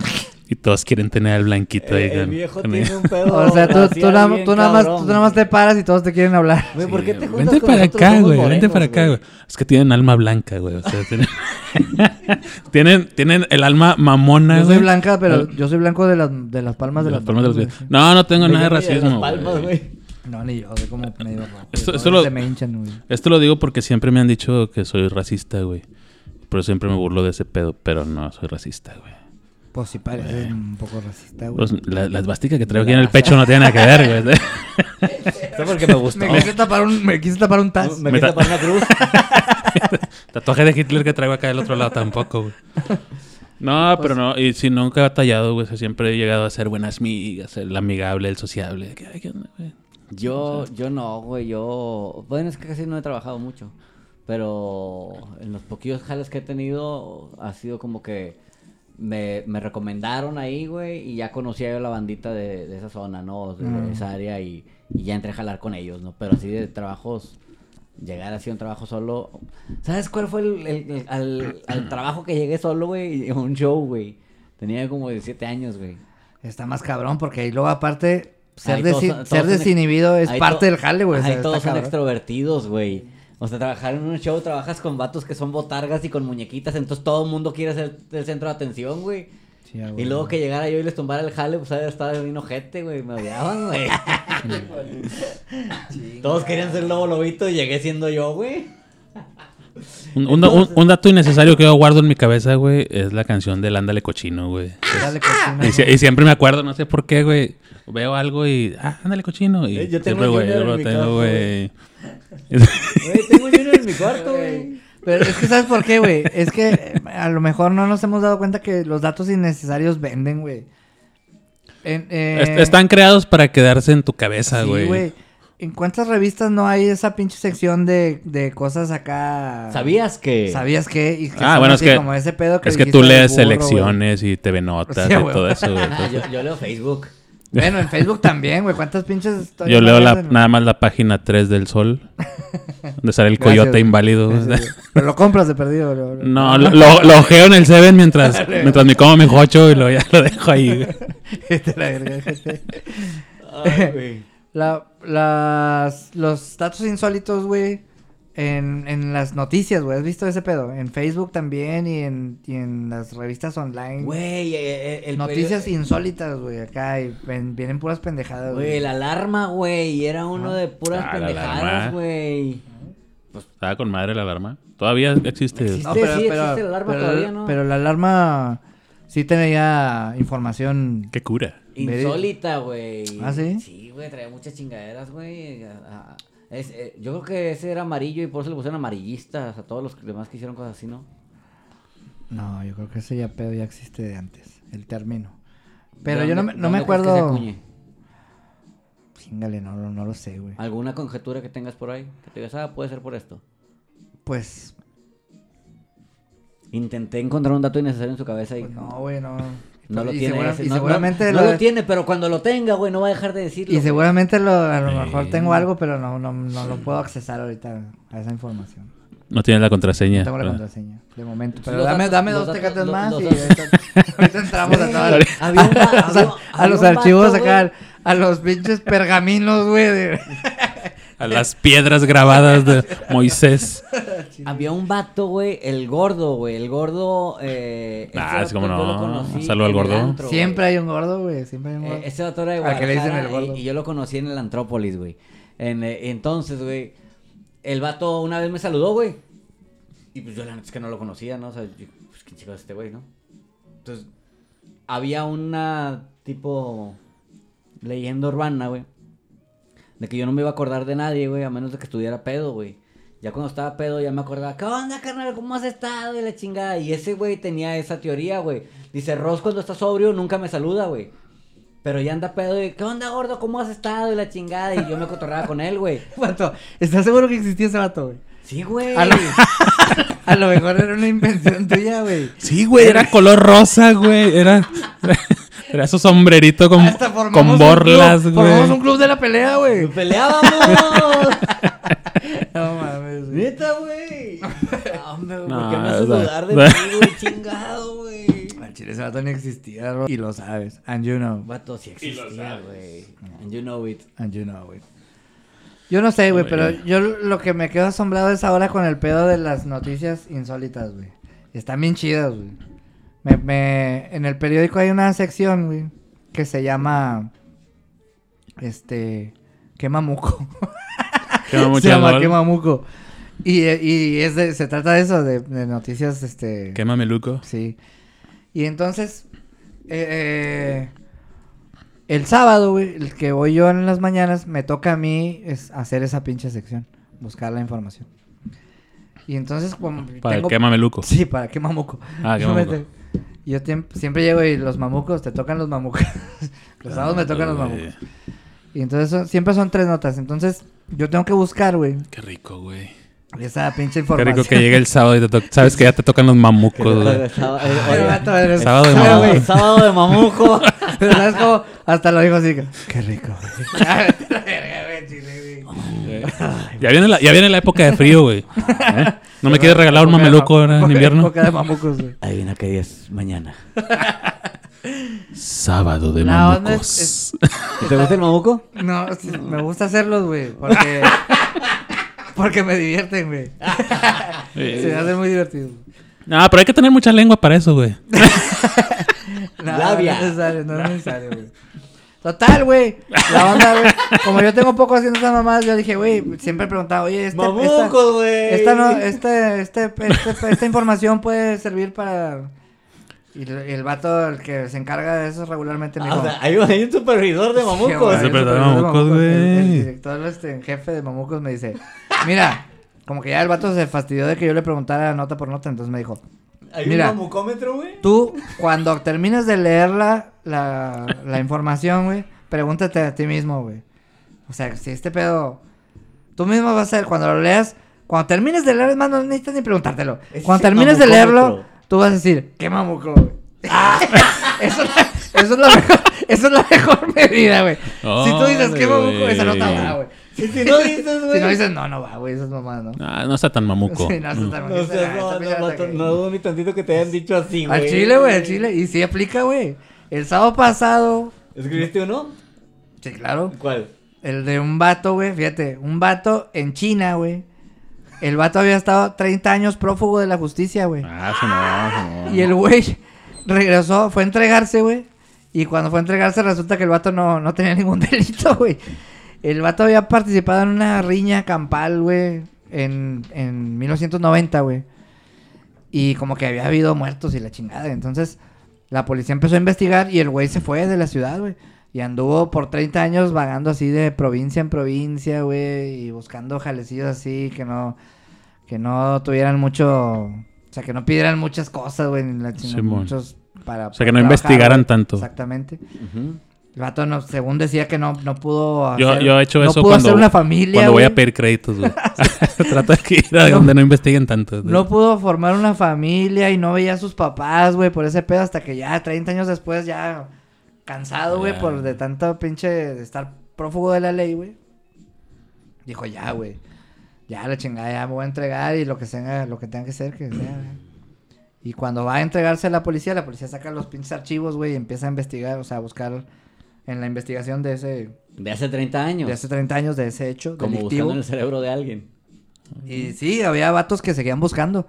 Speaker 3: y todos quieren tener al blanquito ahí.
Speaker 1: Eh, el viejo
Speaker 3: con
Speaker 1: tiene un pedo.
Speaker 2: O sea, tú, tú, nada-
Speaker 1: bien
Speaker 2: tú nada más,
Speaker 1: cabrón.
Speaker 2: tú nada más te paras y todos te quieren hablar.
Speaker 1: Güey, ¿por qué te
Speaker 3: Sí,
Speaker 1: juntas
Speaker 3: Vente
Speaker 1: con
Speaker 3: para
Speaker 1: nosotros?
Speaker 3: acá,
Speaker 1: Somos
Speaker 3: güey. Vente para acá, güey. Es que tienen alma blanca, güey. O sea, tienen... tienen, tienen el alma mamona,
Speaker 2: Yo
Speaker 3: güey.
Speaker 2: soy blanca, pero yo soy blanco de las, de las palmas de,
Speaker 3: De
Speaker 2: las
Speaker 3: las palmas de los pies. No, no tengo
Speaker 1: Güey,
Speaker 3: nada de racismo,
Speaker 1: las palmas,
Speaker 3: güey.
Speaker 1: güey.
Speaker 2: No, ni yo, soy como medio rojo.
Speaker 3: Esto-
Speaker 2: güey.
Speaker 3: lo-
Speaker 2: Se me hinchan, güey.
Speaker 3: Esto lo digo porque siempre me han dicho que soy racista, güey. Por eso siempre me burlo de ese pedo, pero no soy racista, güey.
Speaker 2: Pues sí parece un poco racista, güey.
Speaker 3: Pues, la, la esvástica que traigo aquí en el pecho no tiene nada que ver, güey.
Speaker 1: Eso porque me gustó.
Speaker 2: Me quise tapar un, me quise tapar un taz.
Speaker 1: Me
Speaker 3: Me
Speaker 1: quise
Speaker 3: ta-
Speaker 1: tapar una cruz.
Speaker 3: Tatuaje de Hitler que traigo acá del otro lado tampoco, güey. No, pero no, y si nunca he batallado, güey. o sea, siempre he llegado a ser buenas amigas, el amigable, el sociable. que, ay, ¿qué onda, güey?
Speaker 1: Yo, yo no, güey, yo... Bueno, es que casi no he trabajado mucho. Pero en los poquillos jales que he tenido ha sido como que me, me recomendaron ahí, güey, y ya conocía yo la bandita de, de esa zona, ¿no? De
Speaker 2: Mm.
Speaker 1: esa área y, y ya entré a jalar con ellos, ¿no? Pero así de trabajos, llegar así a un trabajo solo... ¿Sabes cuál fue el, el- el- al, al trabajo que llegué solo, güey? Un show, güey. Tenía como 17 años, güey.
Speaker 2: Está más cabrón porque ahí luego aparte ser,
Speaker 1: Ahí todos
Speaker 2: desi-
Speaker 1: son- todos
Speaker 2: ser desinhibido es parte del jale, güey. o sea,
Speaker 1: Ahí todos son
Speaker 2: cabrón.
Speaker 1: extrovertidos, güey. O sea, trabajar en un show, trabajas con vatos que son botargas y con muñequitas, entonces todo el mundo quiere ser el centro de atención, güey.
Speaker 2: Sí, ah,
Speaker 1: Y luego que llegara yo y les tumbara el jale, pues había estado bien ojete, güey. Me odiaban, güey. Todos querían ser lobo lobito y llegué siendo yo, güey.
Speaker 3: Un, un- un- un dato innecesario que yo guardo en mi cabeza, güey, es la canción del Ándale Cochino, güey.
Speaker 2: Dale, cochino,
Speaker 3: Y, si- y siempre me acuerdo, no sé por qué, güey. Veo algo y, ah, ándale cochino. Y
Speaker 1: Eh, yo tengo
Speaker 3: siempre, güey, yo lo tengo, güey.
Speaker 1: Güey, tengo en mi cuarto, güey.
Speaker 2: Pero es que, ¿sabes por qué, güey? Es que a lo mejor no nos hemos dado cuenta que los datos innecesarios venden, güey. En- eh,
Speaker 3: Est- Están creados para quedarse en tu cabeza,
Speaker 2: sí,
Speaker 3: güey.
Speaker 2: ¿En cuántas revistas no hay esa pinche sección de, de cosas acá?
Speaker 1: ¿Sabías que?
Speaker 2: ¿Sabías qué? Y que
Speaker 3: Ah, bueno, es que-
Speaker 2: como ese pedo
Speaker 3: es que tú lees
Speaker 2: burro,
Speaker 3: selecciones y TV Notas y todo eso, güey.
Speaker 1: Ah, yo, yo leo Facebook.
Speaker 2: Bueno, en Facebook también, güey. ¿Cuántas pinches historias
Speaker 3: Yo leo la,
Speaker 2: en-
Speaker 3: nada más la página 3 del Sol, donde sale el
Speaker 2: Gracias,
Speaker 3: coyote
Speaker 2: güey.
Speaker 3: inválido.
Speaker 2: Gracias. Pero lo compras de perdido, bro.
Speaker 3: No, lo, lo, lo ojeo en el Seven mientras, mientras me como mi jocho y lo, ya lo dejo ahí.
Speaker 1: Ay, güey.
Speaker 2: La, las, los datos insólitos, güey, en, en las noticias, güey. ¿Has visto ese pedo? En Facebook también y en, y en las revistas online.
Speaker 1: Güey, eh, eh, el
Speaker 2: Noticias
Speaker 1: perio-
Speaker 2: insólitas, güey, acá. Y ven- vienen puras pendejadas,
Speaker 1: Güey,
Speaker 2: güey.
Speaker 1: la alarma, güey. Y era uno de puras
Speaker 3: Ah,
Speaker 1: pendejadas, güey.
Speaker 3: Pues estaba con madre la alarma. Todavía existe.
Speaker 1: Existe.
Speaker 2: No, pero,
Speaker 1: sí,
Speaker 2: pero,
Speaker 1: existe la alarma
Speaker 2: pero-
Speaker 1: todavía, ¿no?
Speaker 2: pero la alarma sí tenía información.
Speaker 3: Qué cura.
Speaker 1: Insólita, güey.
Speaker 2: ¿Ah, sí?
Speaker 1: Sí, güey, traía muchas chingaderas, güey. Es, eh, yo creo que ese era amarillo y por eso le pusieron amarillistas a todos los demás que hicieron cosas así, ¿no?
Speaker 2: No, yo creo que ese ya pedo ya existe de antes, el término. Pero
Speaker 1: ¿De
Speaker 2: yo no, me- no me acuerdo.
Speaker 1: acuñe?
Speaker 2: Chingale, no, no, no lo sé, güey.
Speaker 1: ¿Alguna conjetura que tengas por ahí? Que te digas, ah, puede ser por esto.
Speaker 2: Pues,
Speaker 1: Intenté encontrar un dato innecesario en su cabeza y
Speaker 2: pues no, güey, no.
Speaker 1: no lo
Speaker 2: y
Speaker 1: tiene.
Speaker 2: segura-
Speaker 1: ese,
Speaker 2: y
Speaker 1: no,
Speaker 2: seguramente
Speaker 1: no, no
Speaker 2: lo-
Speaker 1: tiene, pero cuando lo tenga, güey, no va a dejar de decirlo.
Speaker 2: Y seguramente lo, a lo mejor tengo algo, pero no, no, no lo puedo accesar ahorita a esa información.
Speaker 3: No tienes la
Speaker 2: No
Speaker 3: contraseña.
Speaker 2: tengo la contraseña, de momento. Pero
Speaker 1: Los
Speaker 2: dame, dame
Speaker 1: los
Speaker 2: dos tecates más
Speaker 1: los
Speaker 2: y
Speaker 1: datos-
Speaker 2: ahorita, ahorita entramos a
Speaker 1: había-
Speaker 2: a los archivos acá, a los pinches pergaminos, güey.
Speaker 3: A las piedras grabadas de Moisés.
Speaker 1: Había un vato, güey, el gordo, güey, el gordo. Eh,
Speaker 3: Ah, es como no. saludo al gordo.
Speaker 1: antro.
Speaker 2: Siempre hay un gordo, güey. Siempre hay un gordo.
Speaker 1: Eh, ese vato era de
Speaker 2: que le dicen el gordo.
Speaker 1: y, y yo lo conocí en el Antrópolis, güey. En, eh, entonces, güey, el vato una vez me saludó, güey. Y pues yo la neta es que no lo conocía, ¿no? O sea, yo, pues quién chico es este güey, ¿no? Entonces, había una tipo leyenda urbana, güey. De que yo no me iba a acordar de nadie, güey, a menos de que estuviera pedo, güey. Ya cuando estaba pedo ya me acordaba, ¿qué onda, carnal? ¿Cómo has estado? Y la chingada. Y ese güey tenía esa teoría, güey. Dice, Ross cuando está sobrio nunca me saluda, güey. Pero ya anda pedo y, ¿qué onda, gordo? ¿Cómo has estado? Y la chingada. Y yo me cotorraba con él, güey.
Speaker 2: Vato, ¿estás seguro que existía ese vato, güey?
Speaker 1: Sí, güey.
Speaker 2: A lo, a lo mejor era una invención tuya, güey.
Speaker 3: Sí, güey, era color rosa, güey. Era, era su sombrerito con, con borlas, güey.
Speaker 2: Formamos un club de la pelea, güey.
Speaker 1: ¡Peleábamos!
Speaker 2: No mames, güey.
Speaker 1: Neta, güey. Hombre, güey, ¿por
Speaker 3: No,
Speaker 1: qué me haces dudar de ti, güey? Chingado, güey.
Speaker 2: Al chile ese vato ni existía, bro. Y lo sabes. And you know.
Speaker 1: Vato, sí existía, güey. And you know it.
Speaker 2: And you know, güey. Yo no sé, güey, pero yo lo que me quedo asombrado es ahora con el pedo de las noticias insólitas, güey. Están bien chidas, güey. Me, me- en el periódico hay una sección, güey, que se llama, este.
Speaker 3: Quema mucho
Speaker 2: se llama. Quemamuco. Y, y es de, se trata de eso, de, de noticias, este...
Speaker 3: Quema meluco.
Speaker 2: Sí. Y entonces, eh, eh, el sábado, güey, el que voy yo en las mañanas, me toca a mí es hacer esa pinche sección, buscar la información. Y entonces, como
Speaker 3: Para
Speaker 2: tengo-
Speaker 3: quema meluco.
Speaker 2: Sí, para qué mamuco.
Speaker 3: Ah, mamuco.
Speaker 2: te- Yo siempre llego y los mamucos, te tocan los mamucos. los sábados me tocan los mamucos. Y entonces son- siempre son tres notas. Entonces, yo tengo que buscar, güey,
Speaker 3: Qué rico, güey.
Speaker 2: esa pinche
Speaker 3: Qué
Speaker 2: información.
Speaker 3: rico que llegue el sábado y te sabes que ya te tocan los mamucos, güey.
Speaker 1: Sábado, eh,
Speaker 3: Sábado de mamuco.
Speaker 1: sábado de mamuco.
Speaker 2: Pero sabes cómo hasta lo dijo así. Qué rico, güey. Güey.
Speaker 3: Ya viene la, ya viene la época de frío, güey. ¿Eh? ¿No me quieres regalar un mameluco
Speaker 2: ma-
Speaker 3: ahora en invierno?
Speaker 2: época de mamucos, güey.
Speaker 1: Adivina qué día es mañana.
Speaker 3: Sábado de
Speaker 2: La onda
Speaker 3: mamucos.
Speaker 2: es-
Speaker 1: ¿Te gusta el mamuco?
Speaker 2: No, me gusta hacerlos, güey. Porque. Porque me divierten, güey. Se me hace muy divertido.
Speaker 3: No, pero hay que tener mucha lengua para eso, güey.
Speaker 2: No,
Speaker 1: Labia.
Speaker 2: No es necesario, no es necesario, güey. Total, güey. La onda, güey. Como yo tengo poco haciendo esas mamadas, yo dije, güey, siempre preguntaba, oye, este, esta,
Speaker 1: Mamucos, güey.
Speaker 2: esta, no, este, este, este- esta información puede servir para. Y el, el vato, el que se encarga de eso regularmente me
Speaker 1: Ah,
Speaker 2: dijo.
Speaker 1: o sea, hay, un- hay un supervisor de
Speaker 2: Sí,
Speaker 1: mamucos.
Speaker 2: güey,
Speaker 3: de
Speaker 2: supervisor de
Speaker 3: Mamucos,
Speaker 2: El, el
Speaker 3: güey.
Speaker 2: director, este, en jefe de Mamucos me dice, mira, como que ya el vato se fastidió de que yo le preguntara nota por nota, entonces me dijo,
Speaker 1: Hay
Speaker 2: Mira.
Speaker 1: un mamucómetro, güey.
Speaker 2: tú, cuando termines de leer la, la, la información, güey, pregúntate a ti mismo, güey. O sea, si este pedo, tú mismo vas a ser, cuando lo leas, cuando termines de leer, es más, no necesitas ni preguntártelo. Cuando termines de leerlo, tú vas a decir, ¿qué mamuco, güey? eso, es la- eso es la mejor, eso es la mejor medida, güey. si tú dices, ¿qué mamuco? Esa nota
Speaker 3: güey.
Speaker 2: va, güey.
Speaker 1: Si no dices, güey.
Speaker 2: Si no dices, no, no va, güey, esas mamadas, ¿no?
Speaker 3: Ah, no está tan mamuco.
Speaker 2: Sí, no, está
Speaker 1: No, seas- no, no, dudo ni tantito que te hayan dicho así, güey.
Speaker 2: Al chile, güey, al chile. Y sí aplica, güey. El sábado pasado.
Speaker 1: ¿Escribiste uno?
Speaker 2: Sí, claro.
Speaker 1: ¿Cuál?
Speaker 2: El de un vato, güey. Fíjate, un vato en China, güey. El vato había estado 30 años prófugo de la justicia, güey.
Speaker 3: Ah, eso no, eso no.
Speaker 2: Y el güey regresó, fue a entregarse, güey. Y cuando fue a entregarse resulta que el vato no, no tenía ningún delito, güey. El vato había participado en una riña campal, güey, en, en 1990, güey. Y como que había habido muertos y la chingada. Entonces, la policía empezó a investigar y el güey se fue de la ciudad, güey. Y anduvo por 30 años vagando así de provincia en provincia, güey, y buscando jalecillos así que no, que no tuvieran mucho, o sea, que no pidieran muchas cosas, güey, ni la chingada,
Speaker 3: Simón.
Speaker 2: muchos para...
Speaker 3: O sea, que no
Speaker 2: trabajar,
Speaker 3: investigaran
Speaker 2: güey.
Speaker 3: tanto.
Speaker 2: Exactamente. El vato, no, según decía que no, no pudo
Speaker 3: Yo,
Speaker 2: hacer-
Speaker 3: yo he hecho
Speaker 2: no
Speaker 3: eso
Speaker 2: pudo
Speaker 3: cuando,
Speaker 2: hacer una familia,
Speaker 3: cuando voy a
Speaker 2: güey.
Speaker 3: pedir créditos, güey. Trato de que ir a
Speaker 2: No.
Speaker 3: donde no investiguen tanto.
Speaker 2: No pudo formar una familia y no veía a sus papás, güey, por ese pedo hasta que ya 30 años después ya cansado, güey, por de tanto pinche de estar prófugo de la ley, güey. Dijo, ya, güey. Ya la chingada, ya me voy a entregar y lo que sea, lo que tenga que ser, que sea. güey". Y cuando va a entregarse a la policía, la policía saca los pinches archivos, güey, y empieza a investigar, o sea, a buscar en la investigación de ese
Speaker 1: De hace 30 años.
Speaker 2: de hace 30 años de ese hecho
Speaker 1: como
Speaker 2: delictivo.
Speaker 1: buscando en el cerebro de alguien.
Speaker 2: Y sí, había vatos que seguían buscando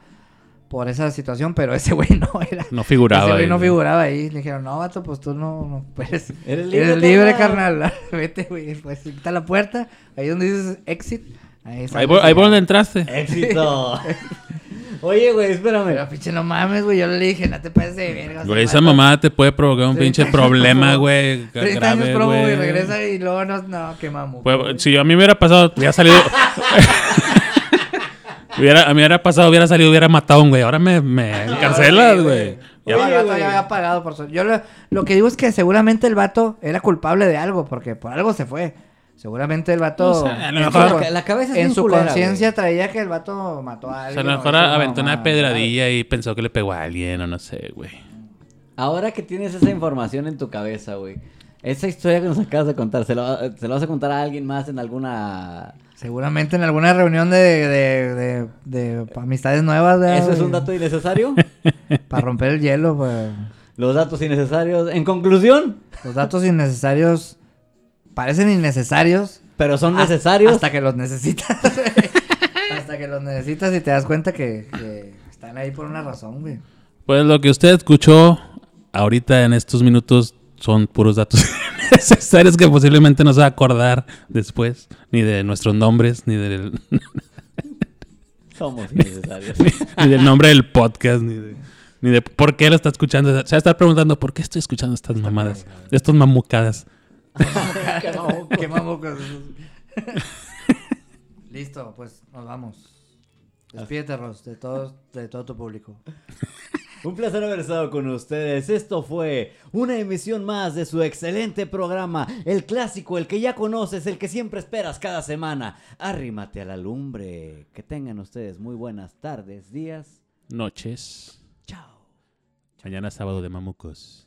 Speaker 2: por esa situación, pero ese güey no era.
Speaker 3: No figuraba.
Speaker 2: ese güey
Speaker 3: ahí,
Speaker 2: no figuraba ahí. Le dijeron, no, vato, pues tú no, no puedes.
Speaker 1: Eres
Speaker 2: Eres
Speaker 1: libre,
Speaker 2: libre,
Speaker 1: carnal.
Speaker 2: Vete, güey. Pues está la puerta. Ahí donde dices exit. Ahí,
Speaker 3: Ahí por, ahí por donde entraste.
Speaker 1: ¡Éxito! Oye, güey, espérame.
Speaker 2: Pero pinche no mames, güey. Yo le dije, no te pases de verga.
Speaker 3: Güey, esa mamada te puede provocar un
Speaker 2: 30
Speaker 3: pinche problema, güey.
Speaker 2: 30 años
Speaker 3: grave,
Speaker 2: probo y
Speaker 3: güey.
Speaker 2: regresa y luego no, no, qué mamu.
Speaker 3: Pues, si a mí me hubiera pasado, hubiera salido. hubiera, a mí me hubiera pasado, hubiera salido, hubiera matado a un güey. Ahora me, me encarcelas, güey. Ya-
Speaker 2: Ya, el vato ya había pagado por su... Yo lo, lo que digo es que seguramente el vato era culpable de algo, porque por algo se fue. Seguramente el vato...
Speaker 3: O sea, a lo
Speaker 2: en
Speaker 3: mejor-
Speaker 2: su-
Speaker 1: La, la cabeza es
Speaker 2: en su conciencia traía que el vato mató a
Speaker 3: O sea,
Speaker 2: alguien.
Speaker 3: a lo mejor aventó una pedradilla y pensó que le pegó a alguien o no sé, güey.
Speaker 1: Ahora que tienes esa información en tu cabeza, güey. Esa historia que nos acabas de contar, ¿se lo, ¿se lo vas a contar a alguien más en alguna...
Speaker 2: Seguramente en alguna reunión de, de, de, de amistades nuevas, ¿verdad,
Speaker 1: ¿Eso es un dato innecesario?
Speaker 2: Para romper el hielo, pues.
Speaker 1: Los datos innecesarios. En conclusión,
Speaker 2: Los datos innecesarios parecen innecesarios.
Speaker 1: pero son necesarios.
Speaker 2: Hasta que los necesitas. hasta que los necesitas y te das cuenta que, que están ahí por una razón, güey.
Speaker 3: Pues lo que usted escuchó ahorita en estos minutos son puros datos necesarios que posiblemente no se va a acordar después, ni de nuestros nombres, ni del,
Speaker 1: Somos innecesarios.
Speaker 3: ni del nombre del podcast, ni de, ni de por qué lo está escuchando. Se va a estar preguntando por qué estoy escuchando estas mamadas, estas mamucadas.
Speaker 2: Listo, pues nos vamos. Despídete, Ros, de todo, de todo tu público.
Speaker 1: Un placer haber estado con ustedes. Esto fue una emisión más de su excelente programa, el clásico, el que ya conoces, el que siempre esperas cada semana. Arrímate a la lumbre. Que tengan ustedes muy buenas tardes, días.
Speaker 3: Noches.
Speaker 1: Chao.
Speaker 3: Mañana sábado de mamucos.